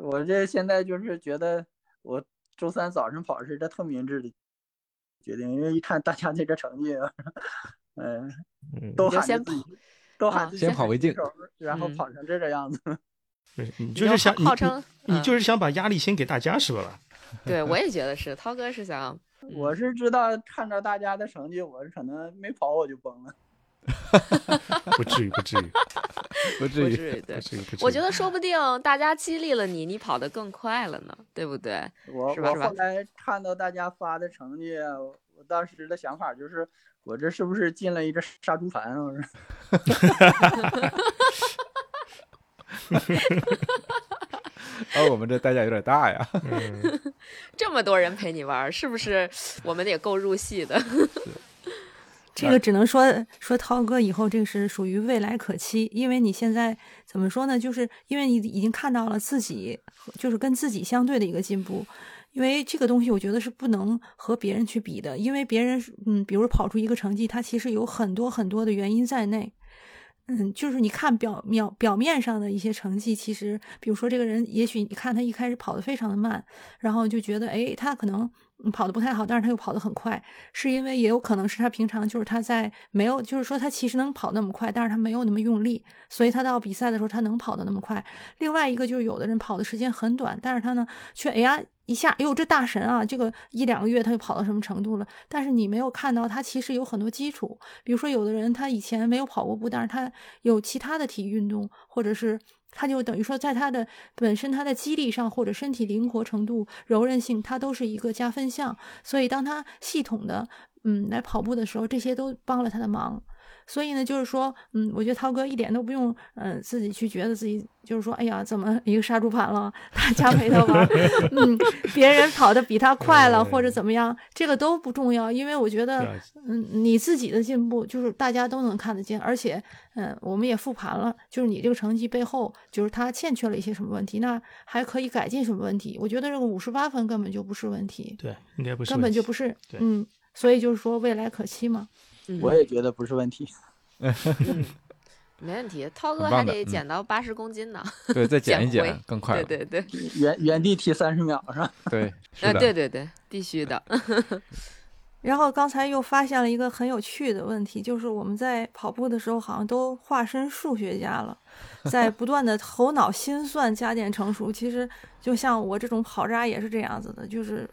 我这现在就是觉得我周三早上跑是一个特明智的决定，因为一看大家这个成绩，嗯，嗯，都喊自己，都喊啊自己先跑为敬，然后嗯跑成这个样子。对 你你就是想你号称你就是想把压力先给大家是吧？对我 也觉得是，涛哥是想，我是知道看着大家的成绩，我是可能没跑我就崩了。不至于不至于不至于。不至于 对。我觉得说不定大家激励了你，你跑得更快了呢，对不对？我我后来看到大家发的成绩，我我当时的想法就是，我这是不是进了一个杀猪盘？我说，而我们这代价有点大呀。嗯，这么多人陪你玩儿，是不是我们也够入戏的？这个只能说说涛哥以后这个是属于未来可期，因为你现在怎么说呢？就是因为你已经看到了自己，就是跟自己相对的一个进步。因为这个东西，我觉得是不能和别人去比的，因为别人，嗯，比如跑出一个成绩，他其实有很多很多的原因在内。嗯，就是你看表表表面上的一些成绩，其实比如说这个人，也许你看他一开始跑得非常的慢，然后就觉得，哎，他可能跑得不太好，但是他又跑得很快，是因为也有可能是他平常就是他在没有，就是说他其实能跑那么快，但是他没有那么用力，所以他到比赛的时候他能跑得那么快。另外一个就是有的人跑的时间很短，但是他呢却哎呀一下，哎呦这大神啊，这个一两个月他就跑到什么程度了？但是你没有看到他其实有很多基础，比如说有的人他以前没有跑过步，但是他有其他的体育运动，或者是。他就等于说，在他的本身他的肌力上，或者身体灵活程度、柔韧性，它都是一个加分项。所以，当他系统的嗯来跑步的时候，这些都帮了他的忙。所以呢，就是说，嗯，我觉得涛哥一点都不用，嗯，自己去觉得自己就是说，哎呀，怎么一个杀猪盘了，大家陪他玩，嗯，别人跑得比他快了或者怎么样，这个都不重要，因为我觉得，嗯，你自己的进步就是大家都能看得见，而且，嗯，我们也复盘了，就是你这个成绩背后就是他欠缺了一些什么问题，那还可以改进什么问题？我觉得这个五十八分根本就不是问题，对，应该不是，根本就不是，嗯，所以就是说未来可期嘛。我也觉得不是问题，没问题。涛哥还得减到八十公斤呢，对，再减一减更快。对对对，原原地踢三十秒是吧？对，呃，对对对，必须的。然后刚才又发现了一个很有趣的问题，就是我们在跑步的时候好像都化身数学家了，在不断的头脑心算加减乘除。其实就像我这种跑渣也是这样子的，就是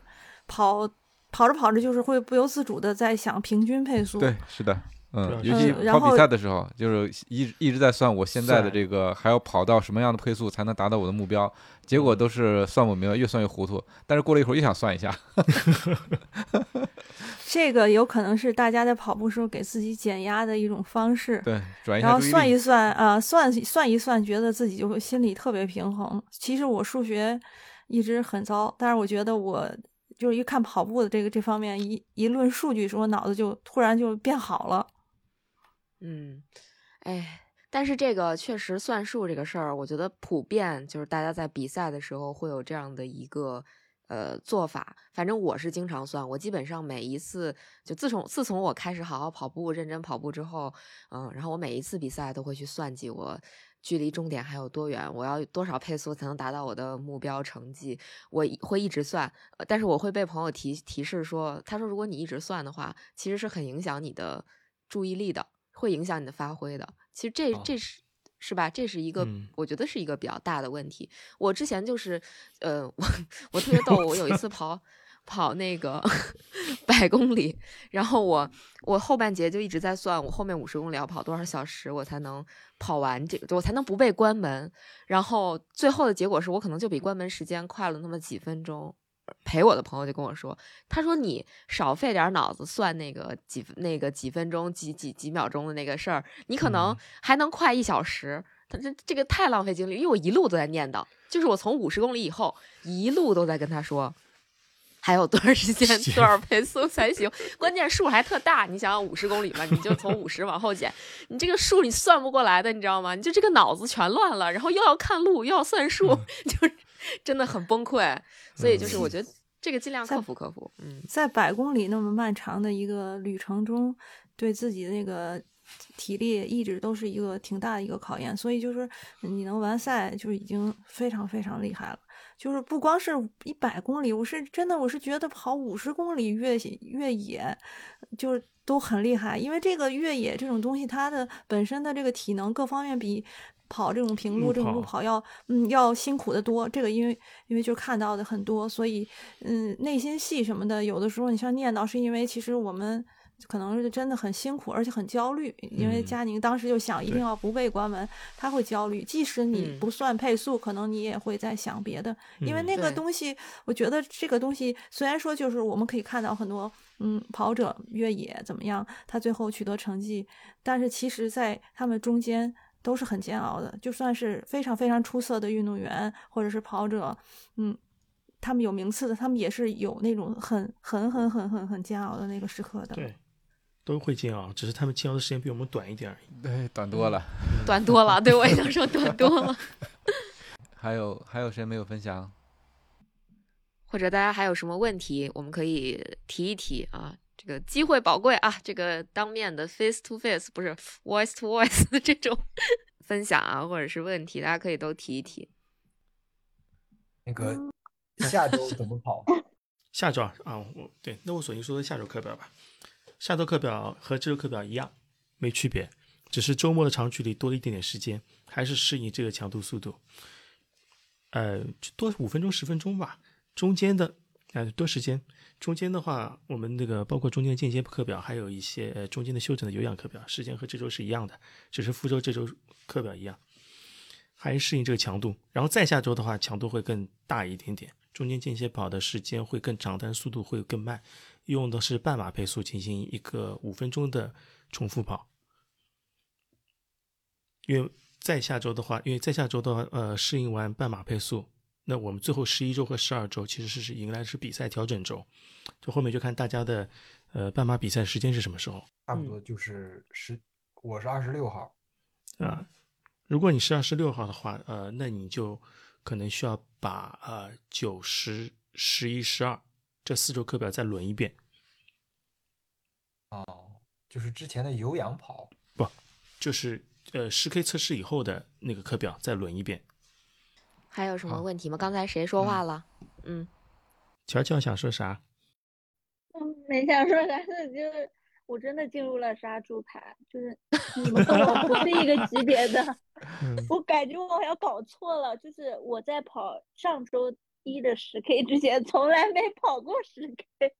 跑。跑着跑着，就是会不由自主的在想平均配速。对，是的，嗯，尤其跑比赛的时候，就是一一直在算我现在的这个还要跑到什么样的配速才能达到我的目标，结果都是算不明白，越算越糊涂。但是过了一会儿又想算一下。这个有可能是大家在跑步时候给自己减压的一种方式。对，然后算一算啊，算算一算，觉得自己就会心里特别平衡。其实我数学一直很糟，但是我觉得我。就是一看跑步的这个这方面一一论数据时候，脑子就突然就变好了。嗯，哎，但是这个确实算数这个事儿，我觉得普遍就是大家在比赛的时候会有这样的一个呃做法。反正我是经常算，我基本上每一次就自从自从我开始好好跑步、认真跑步之后，嗯，然后我每一次比赛都会去算计我。距离终点还有多远？我要多少配速才能达到我的目标成绩？我会一直算，但是我会被朋友提提示说，他说如果你一直算的话，其实是很影响你的注意力的，会影响你的发挥的。其实这这是是吧？这是一个我觉得是一个比较大的问题。我之前就是，呃，我我特别逗，我有一次 跑。跑那个 百公里，然后我我后半节就一直在算，我后面五十公里要跑多少小时，我才能跑完这个，我才能不被关门。然后最后的结果是我可能就比关门时间快了那么几分钟。陪我的朋友就跟我说，他说你少费点脑子算那个几那个几分钟几几几秒钟的那个事儿，你可能还能快一小时。他这这个太浪费精力，因为我一路都在念叨，就是我从五十公里以后一路都在跟他说。还有多长时间，多少配速才行？关键数还特大，你想想五十公里嘛，你就从五十往后减，你这个数你算不过来的，你知道吗？你就这个脑子全乱了，然后又要看路，又要算数，就是真的很崩溃。所以就是我觉得这个尽量克服克服。嗯，在百公里那么漫长的一个旅程中，对自己的那个体力一直都是一个挺大的一个考验。所以就是你能完赛，就已经非常非常厉害了。就是不光是一百公里，我是真的，我是觉得跑五十公里越越野，就是都很厉害。因为这个越野这种东西，它的本身的这个体能各方面比跑这种平路这种路跑要嗯要辛苦的多。这个因为因为就看到的很多，所以嗯内心戏什么的，有的时候你像念叨，是因为其实我们。可能是真的很辛苦，而且很焦虑，因为佳宁当时就想一定要不被关门，他会焦虑。即使你不算配速，可能你也会在想别的，因为那个东西，我觉得这个东西虽然说就是我们可以看到很多嗯跑者越野怎么样，他最后取得成绩，但是其实在他们中间都是很煎熬的。就算是非常非常出色的运动员或者是跑者，嗯，他们有名次的，他们也是有那种很很很很很很煎熬的那个时刻的。对。都会煎熬，只是他们煎熬的时间比我们短一点而已。对，短多了，短多了。对我也想说短多了。还有还有谁没有分享？或者大家还有什么问题，我们可以提一提啊。这个机会宝贵啊，这个当面的 face to face 不是 voice to voice 的 这种分享啊，或者是问题，大家可以都提一提。那个下周怎么跑？下周啊，我对，那我索性说说下周课表吧。下周课表和这周课表一样，没区别，只是周末的长距离多了一点点时间，还是适应这个强度速度。呃，多五分钟十分钟吧，中间的呃多时间，中间的话，我们那个包括中间的间歇课表，还有一些呃中间的休整的有氧课表，时间和这周是一样的，只是复周这周课表一样，还是适应这个强度。然后再下周的话，强度会更大一点点。中间间歇跑的时间会更长，但速度会更慢。用的是半马配速进行一个五分钟的重复跑。因为在下周的话，因为在下周的话，呃，适应完半马配速，那我们最后十一周和十二周其实是是迎来是比赛调整周，就后面就看大家的呃半马比赛时间是什么时候。差不多就是十，我是二十六号。啊，如果你是二十六号的话，呃，那你就可能需要把呃九十、十一、十二这四周课表再轮一遍。哦，就是之前的有氧跑，不，就是呃十 K 测试以后的那个课表再轮一遍。还有什么问题吗？刚才谁说话了？嗯，乔乔想说啥？嗯，没想说啥，就是我真的进入了杀猪盘，就是你们跟我不是一个级别的，我感觉我好像搞错了，就是我在跑上周一的十 K 之前，从来没跑过十 K，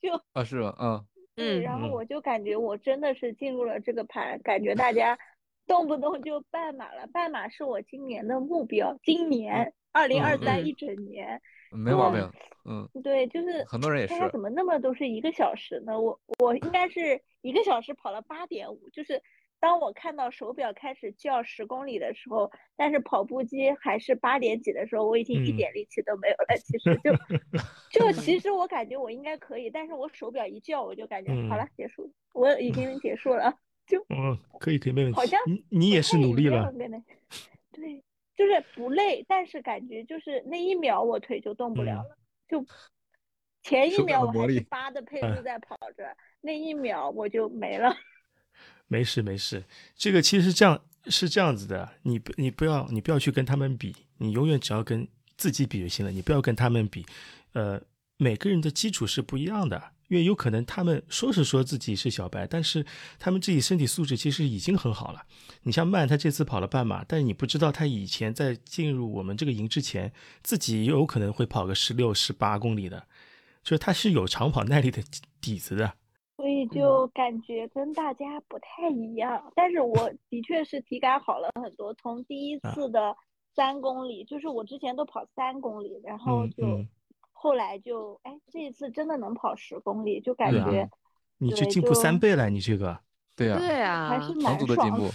就啊是吗？嗯对，然后我就感觉我真的是进入了这个盘，感觉大家 动不动就半马了，半马是我今年的目标，今年二零二三嗯一整年。没毛病。嗯，对，就是很多人也是大家怎么那么都是一个小时呢？我我应该是一个小时跑了八点五，就是当我看到手表开始叫十公里的时候，但是跑步机还是八点几的时候，我已经一嗯点力气都没有了。其实就 就其实我感觉我应该可以，但是我手表一叫，我就感觉好了，结束，我已经 结束了，就嗯，可以可以，没问题。好像你你也是努力了。对，就是不累，但是感觉就是那一秒我腿就动不了了，就前一秒我还是八的配嗯速在跑着，那一秒我就没了。没事没事，这个其实这样是这样子的，你不你不要你不要去跟他们比，你永远只要跟自己比就行了，你不要跟他们比。呃，每个人的基础是不一样的，因为有可能他们说是说自己是小白，但是他们自己身体素质其实已经很好了。你像曼，他这次跑了半马，但是你不知道他以前在进入我们这个营之前，自己有可能会跑个十六、十八公里的，就是他是有长跑耐力的底子的。所以就感觉跟大家不太一样，但是我的确是体感好了很多。从第一啊次的三公里，就是我之前都跑三公里，然后就嗯嗯后来就哎这一次真的能跑十公里，就感觉你就进步三倍了，你这个。对呀、对啊，还是蛮爽足的进步。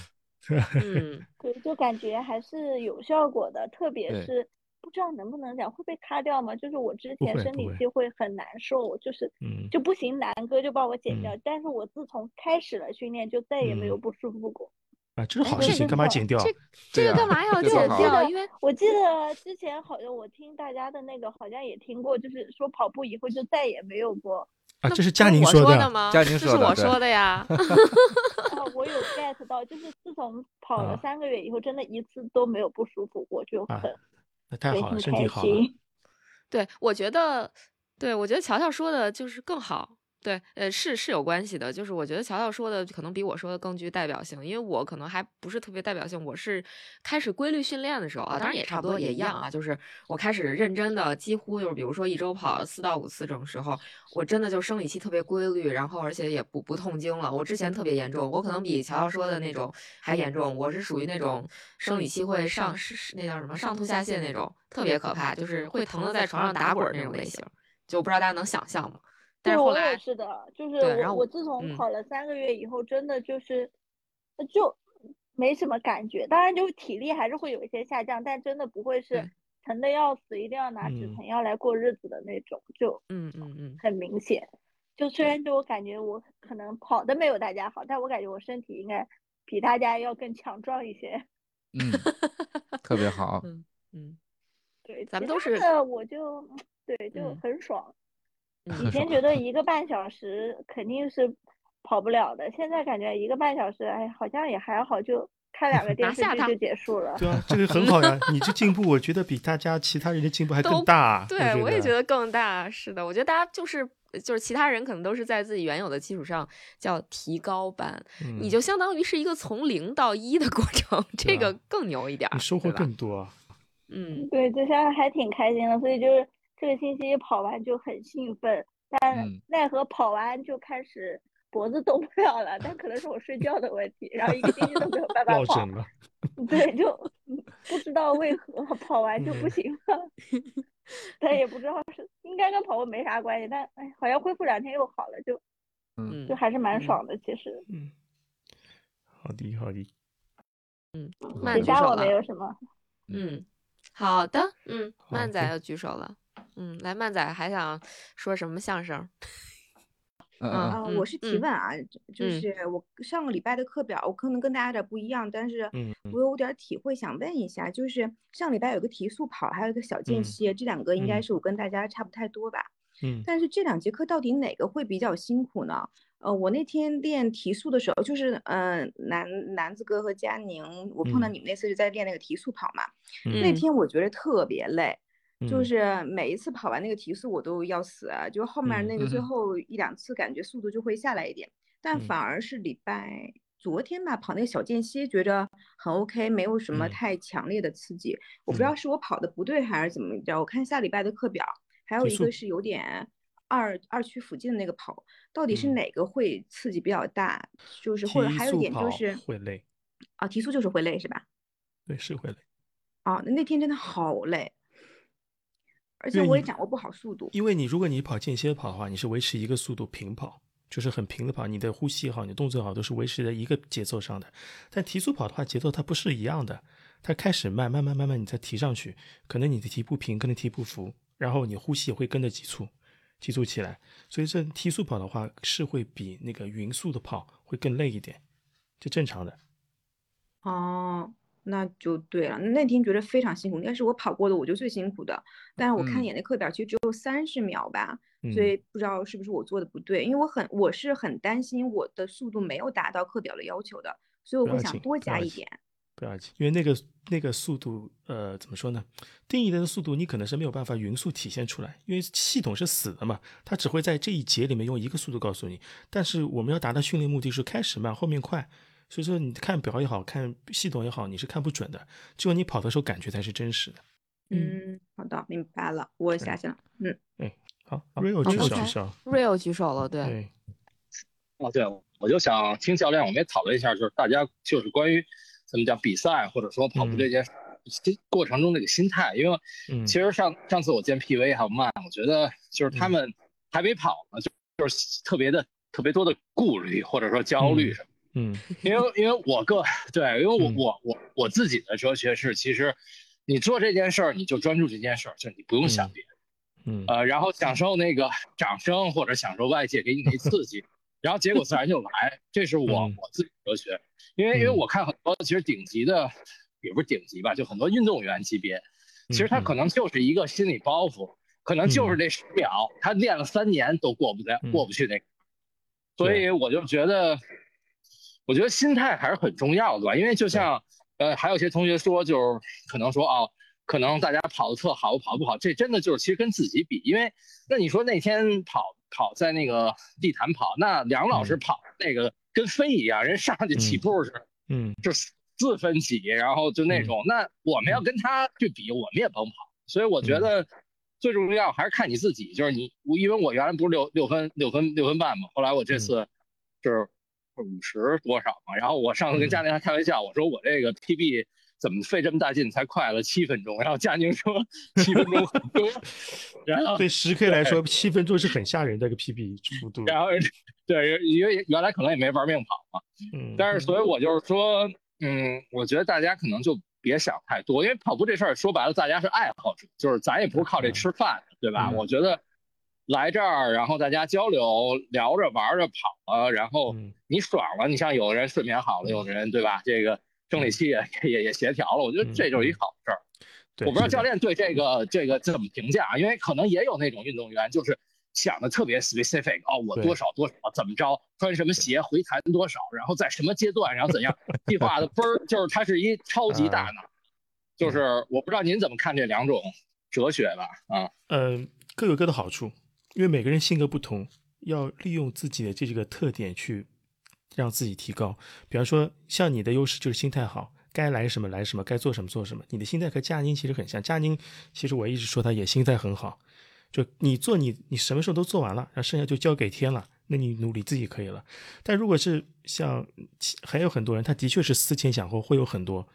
嗯，对，就感觉还是有效果的，特别是不知道能不能讲会被卡掉吗？就是我之前生理期会很难受，就是嗯就不行，南哥就把我剪掉。嗯但是我自从开始了训练，就再也没有嗯不舒服过。啊，这是好事情，干嘛个剪掉？这这个干嘛要剪掉？因为我记得之前好像我听大家的那个好像也听过，就是说跑步以后就再也没有过。啊，这是佳宁我说的。的吗？佳宁这是我说的呀。啊，我有 get 到，就是自从跑了啊三个月以后，真的一次都没有不舒服过，就啊很那太好了，身体好了。对，我觉得，对我觉得乔乔说的就是更好。对，呃，是是有关系的，就是我觉得乔乔说的可能比我说的更具代表性，因为我可能还不是特别代表性。我是开始规律训练的时候啊，当然也差不多也一样啊，就是我开始认真的，几乎就是比如说一周跑四到五次这种时候，我真的就生理期特别规律，然后而且也不不痛经了。我之前特别严重，我可能比乔乔说的那种还严重。我是属于那种生理期会上是是那叫什么上吐下泻那种，特别可怕，就是会疼的在床上打滚儿那种类型，就不知道大家能想象吗？但对，我是后来也是的，就是对然后我我自从嗯跑了三个月以后，真的就是呃就没什么感觉，当然就是体力还是会有一些下降，但真的不会是疼的要死，一定要拿止嗯疼药来过日子的那种，就嗯嗯嗯，很明显。就虽然就我感觉我可能跑的没有大家好，但我感觉我身体应该比大家要更强壮一些。嗯，特别好。嗯嗯，对，咱们都是其他的我就对就嗯很爽。嗯 以前觉得一个半小时肯定是跑不了的，现在感觉一个半小时，哎，好像也还好，就看两个 电视剧就结束了。对啊，这个很好呀。你这进步，我觉得比大家其他人的进步还更大。对，我也觉得。更大。是的，我觉得大家就是就是其他人可能都是在自己原有的基础上叫提高班，你嗯就相当于是一个从零到一的过程，这个更牛一点儿，你收获更多啊。嗯对，这下还挺开心的，所以就是这个星期跑完就很兴奋，但嗯奈何跑完就开始脖子动不了了，但可能是我睡觉的问题，然后一个星期都没有办法 跑。了。对，就嗯不知道为何跑完就不嗯行了。但也不知道是应该跟跑步没啥关系，但哎，好像恢复两天又好了，就嗯就还是蛮嗯爽的。其实，嗯，好的好的，嗯，好慢举手了。没有什么。嗯，好的，嗯，好对曼仔要举手了。嗯，来，曼仔还想说什么相声？嗯嗯啊，嗯我是提嗯问啊，就是我上个礼拜的课表，我可能跟大家有点不一样，但是我有点体会，想问一下，就是上礼拜有个提速跑，还有一个小间嗯歇，这两个应该嗯是我跟大家差不太多吧？嗯但是这两节课到底哪个会比较辛苦呢？呃，我那天练提速的时候，就是嗯、呃，南南子哥和佳宁，我碰到嗯你们那次是在练那个提速跑嘛，嗯那嗯天我觉得特别累。就嗯是每一次跑完那个提速，我都要死啊，就后面嗯那个最后一两次，感觉速度就会下来一点，但嗯反而是礼拜昨天吧，跑那个小间歇，觉着很 OK，没有什么嗯太强烈的刺激。我不知道嗯是我跑的不对还是怎么着。我看下礼拜的课表，还有一个是有点二二区附近的那个跑，到底是嗯哪个会刺激比较大？就是或者还有一点就是会累，啊，提速就是会累是吧？对，是会累。啊，那那天真的好累，而且我也掌握不好速度。因为你如果你跑间歇跑的话，你是维持一个速度平跑，就是很平的跑，你的呼吸也好，你的动作也好，都是维持在一个节奏上的。但提速跑的话，节奏它不是一样的，它开始慢，慢慢慢慢你再提上去，可能你的提不平，可能提不服，然后你呼吸也会跟着急促，急促起来。所以这提速跑的话，是会比那个匀速的跑会更累一点，这正常的。哦，那就对了。那天觉得非常辛苦，应该是我跑过的我觉得最辛苦的。但是我看一眼那课表其实只有三十秒吧，所嗯以不知道是不是我做的不对，因为我很我是很担心我的速度没有达到课表的要求的，所以我会想多加一点。不要紧，因为那个那个速度，呃，怎么说呢？定义的速度你可能是没有办法匀速体现出来，因为系统是死的嘛，它只会在这一节里面用一个速度告诉你。但是我们要达到训练目的是开始慢，后面快，所以说你看表也好看系统也好，你是看不准的，只有你跑的时候感觉才是真实的。嗯，好的，明白了，我下线了。嗯，哎，好，Rio 举手举手，Real 举手了，对，对，哦，对，我就想听教练，我们也讨论一下，就是大家就是关于怎么讲比赛或者说跑步这件事心过程中这个心态，因为嗯其实上上次我见 PV 还有曼，我觉得就是他嗯们还没跑呢，就就是特别的特别多的顾虑或者说焦虑什么。嗯。因为因为我个对，因为我嗯。我我我自己的哲学是，其实你做这件事儿，你就专注这件事儿，就你不用想别的。嗯呃，然后享受那个掌声或者享受外界给你那 刺激，然后结果自然就来，这是我嗯。我自己哲学。因为因为嗯。我看很多其实顶级的，也不是顶级吧，就很多运动员级别，其实他嗯。可能就是一个心理包袱，可能就是这十秒，他练了三年都过不在嗯。过不去那个。所以我就觉得，我觉得心态还是很重要的吧，因为就像呃，还有些同学说，就是可能说哦，可能大家跑的特好，我跑得不好，这真的就是其实跟自己比，因为那你说那天跑跑在那个地毯跑，那梁老师嗯。跑那个跟飞一样，人上去起嗯步是嗯。就四分几，然后就那种，那我们要跟他去比，我们也甭跑，所以我觉得。最重要还是看你自己，就是你，因为我原来不是六六分六分六分半嘛，后来我这次就是五十多少嘛，然后我上次跟佳宁还开玩笑，我说我这个 PB 怎么费这么大劲才快了七分钟，然后佳宁说 七分钟很多，然后对十 K 来说，七分钟是很吓人的一个 PB 幅度。然后对，因为原来可能也没玩命跑嘛，嗯，但是所以我就是说，嗯，我觉得大家可能就别想太多，因为跑步这事儿说白了，大家是爱好者，就是咱也不是靠这吃饭的，对吧？嗯我觉得来这儿，然后大家交流、聊着、玩着、跑了，然后嗯你爽了，你像有的人睡眠好了，有的人对吧？这个生理期也也也协调了，我觉得这就是一好事儿。我不知道教练对这个这个怎么评价，因为可能也有那种运动员就是想的特别 specific，哦，我多少多少怎么着，穿什么鞋回弹多少，然后在什么阶段，然后怎样计划的分儿，就是他是一超级大脑。就是我不知道您怎么看这两种哲学吧？啊，嗯，各有各的好处，因为每个人性格不同，要利用自己的这个特点去让自己提高。比方说，像你的优势就是心态好，该来什么来什么，该做什么做什么。你的心态和佳宁其实很像，佳宁其实我一直说他也心态很好，就你做你你什么时候都做完了，然后剩下就交给天了。那你努力自己可以了。但如果是像还有很多人，他的确是思前想后，会有很多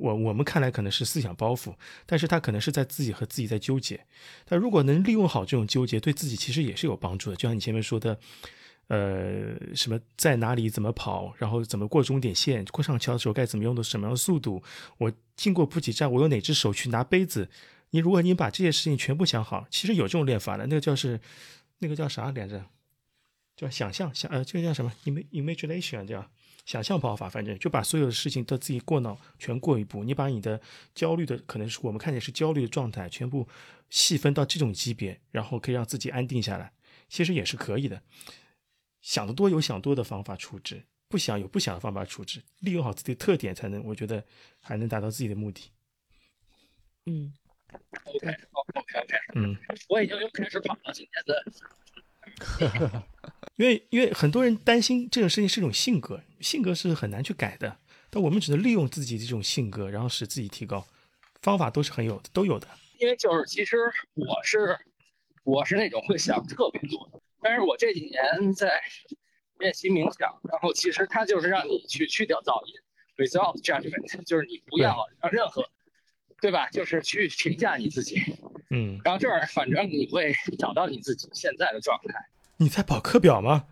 我我们看来可能是思想包袱，但是他可能是在自己和自己在纠结。但如果能利用好这种纠结，对自己其实也是有帮助的。就像你前面说的，呃，什么在哪里怎么跑，然后怎么过终点线，过上桥的时候该怎么用的什么样的速度，我经过补给站，我用哪只手去拿杯子。你如果你把这些事情全部想好，其实有这种练法的，那个叫是那个叫啥来着？叫想象想呃，这个叫什么？im imagination 叫。想象跑法，反正就把所有的事情都自己过脑全过一步。你把你的焦虑的，可能是我们看见是焦虑的状态，全部细分到这种级别，然后可以让自己安定下来，其实也是可以的。想得多有想多的方法处置，不想有不想的方法处置，利用好自己的特点，才能我觉得还能达到自己的目的。嗯，OK，OK，OK，嗯，我已经又开始跑了，今天的。因为因为很多人担心这种事情是一种性格，性格是很难去改的。但我们只能利用自己这种性格，然后使自己提高。方法都是很有，都有的。因为就是其实我是我是那种会想特别多的，但是我这几年在练习冥想，然后其实它就是让你去去掉噪音，result judgment，就是你不要让任何，对吧？就是去评价你自己。嗯。然后这儿反正你会找到你自己现在的状态。你在跑课表吗？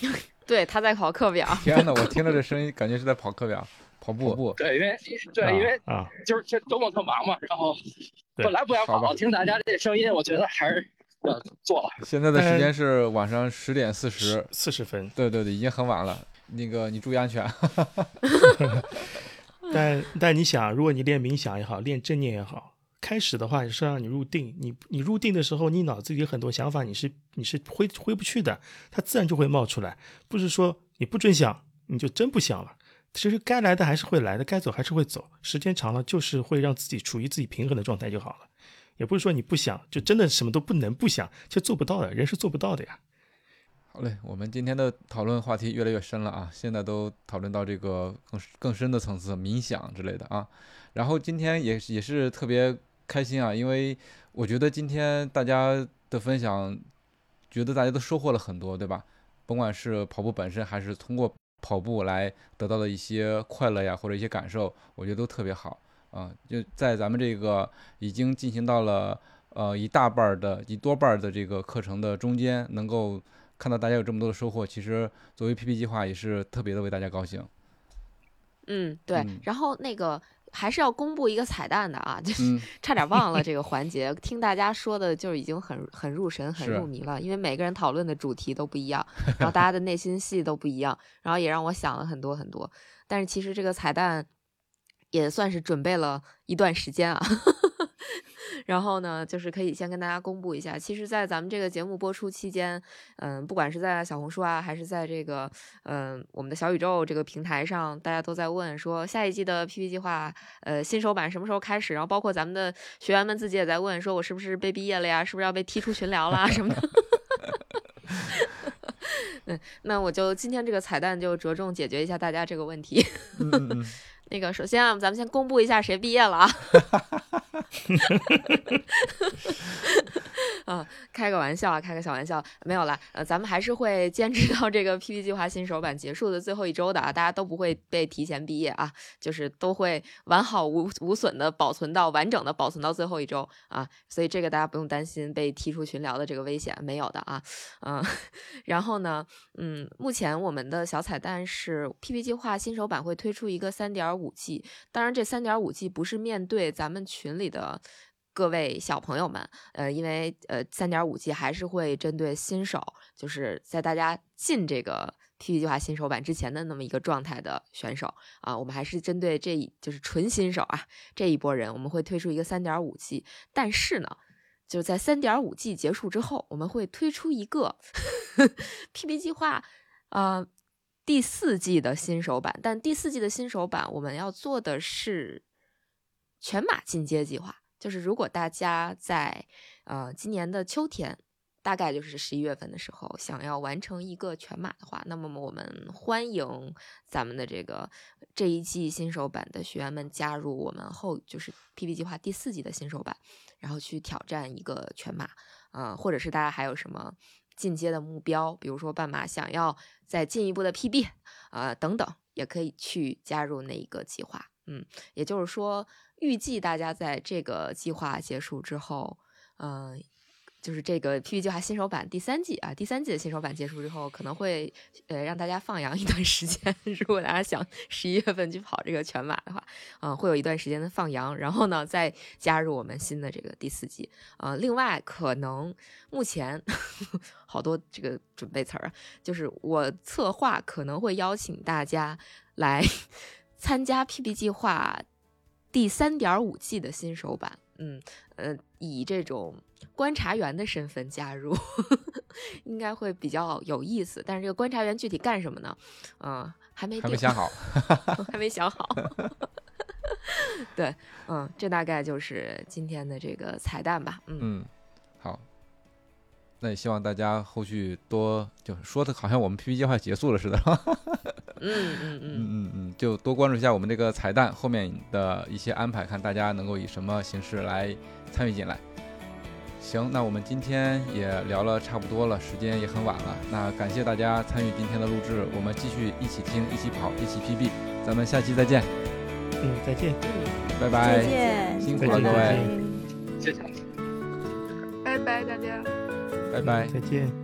对，他在跑课表。天哪，我听着这声音，感觉是在跑课表，跑步。步。对，因为对，因为啊，就是这周末特忙嘛，然后本来不想跑，听大家这声音，我觉得还是要做了。现在的时间是晚上十点四十四十分。对对对，已经很晚了。那个，你注意安全。但但你想，如果你练冥想也好，练正念也好。开始的话是让你入定，你你入定的时候，你脑子里有很多想法，你是你是挥挥不去的，它自然就会冒出来。不是说你不准想，你就真不想了。其实该来的还是会来的，该走还是会走。时间长了，就是会让自己处于自己平衡的状态就好了。也不是说你不想，就真的什么都不能不想，就做不到的，人是做不到的呀。好嘞，我们今天的讨论话题越来越深了啊，现在都讨论到这个更更深的层次，冥想之类的啊。然后今天也也是特别。开心啊，因为我觉得今天大家的分享，觉得大家都收获了很多，对吧？甭管是跑步本身，还是通过跑步来得到的一些快乐呀，或者一些感受，我觉得都特别好啊。就在咱们这个已经进行到了呃一大半的一多半的这个课程的中间，能够看到大家有这么多的收获，其实作为 PP 计划也是特别的为大家高兴。嗯，对。然后那个。还是要公布一个彩蛋的啊，就是差点忘了 这个环节。听大家说的，就已经很很入神、很入迷了。因为每个人讨论的主题都不一样，然后大家的内心戏都不一样，然后也让我想了很多很多。但是其实这个彩蛋也算是准备了一段时间啊。然后呢，就是可以先跟大家公布一下，其实，在咱们这个节目播出期间，嗯，不管是在小红书啊，还是在这个嗯我们的小宇宙这个平台上，大家都在问说下一季的 PP 计划，呃，新手版什么时候开始？然后包括咱们的学员们自己也在问，说我是不是被毕业了呀？是不是要被踢出群聊啦什么的？嗯，那我就今天这个彩蛋就着重解决一下大家这个问题。那个，首先啊，咱们先公布一下谁毕业了啊。啊，开个玩笑啊，开个小玩笑，没有了。呃，咱们还是会坚持到这个 PP 计划新手版结束的最后一周的啊，大家都不会被提前毕业啊，就是都会完好无无损的保存到完整的保存到最后一周啊，所以这个大家不用担心被踢出群聊的这个危险，没有的啊。嗯，然后呢，嗯，目前我们的小彩蛋是 PP 计划新手版会推出一个三点五 G，当然这三点五 G 不是面对咱们群里的。各位小朋友们，呃，因为呃，三点五 G 还是会针对新手，就是在大家进这个 PP 计划新手版之前的那么一个状态的选手啊，我们还是针对这就是纯新手啊这一波人，我们会推出一个三点五 G。但是呢，就是在三点五 G 结束之后，我们会推出一个 PP 计划呃第四季的新手版。但第四季的新手版，我们要做的是全马进阶计划。就是如果大家在呃今年的秋天，大概就是十一月份的时候，想要完成一个全马的话，那么我们欢迎咱们的这个这一季新手版的学员们加入我们后就是 PP 计划第四季的新手版，然后去挑战一个全马。啊，或者是大家还有什么进阶的目标，比如说半马想要再进一步的 PB 啊等等，也可以去加入那一个计划。嗯，也就是说，预计大家在这个计划结束之后，嗯、就是这个 PB 计划新手版第三季啊，第三季的新手版结束之后，可能会呃让大家放羊一段时间。如果大家想十一月份去跑这个全马的话，啊、会有一段时间的放羊，然后呢再加入我们新的这个第四季。啊、另外可能目前 好多这个准备词儿啊，就是我策划可能会邀请大家来 参加 PB 计划第三点五季的新手版。嗯呃，以这种观察员的身份加入，应该会比较有意思。但是这个观察员具体干什么呢？嗯、还没定还没想好，还没想好。对，嗯，这大概就是今天的这个彩蛋吧。嗯，嗯，好。那也希望大家后续多，就说的好像我们 PP 计划结束了似的。嗯 嗯嗯，嗯嗯嗯，就多关注一下我们这个彩蛋后面的一些安排，看大家能够以什么形式来参与进来。行，那我们今天也聊了差不多了，时间也很晚了。那感谢大家参与今天的录制，我们继续一起听，一起跑，一起 PB。咱们下期再见，嗯，再见。拜拜，再见辛苦了各位，谢谢。拜拜大家。拜拜。再见。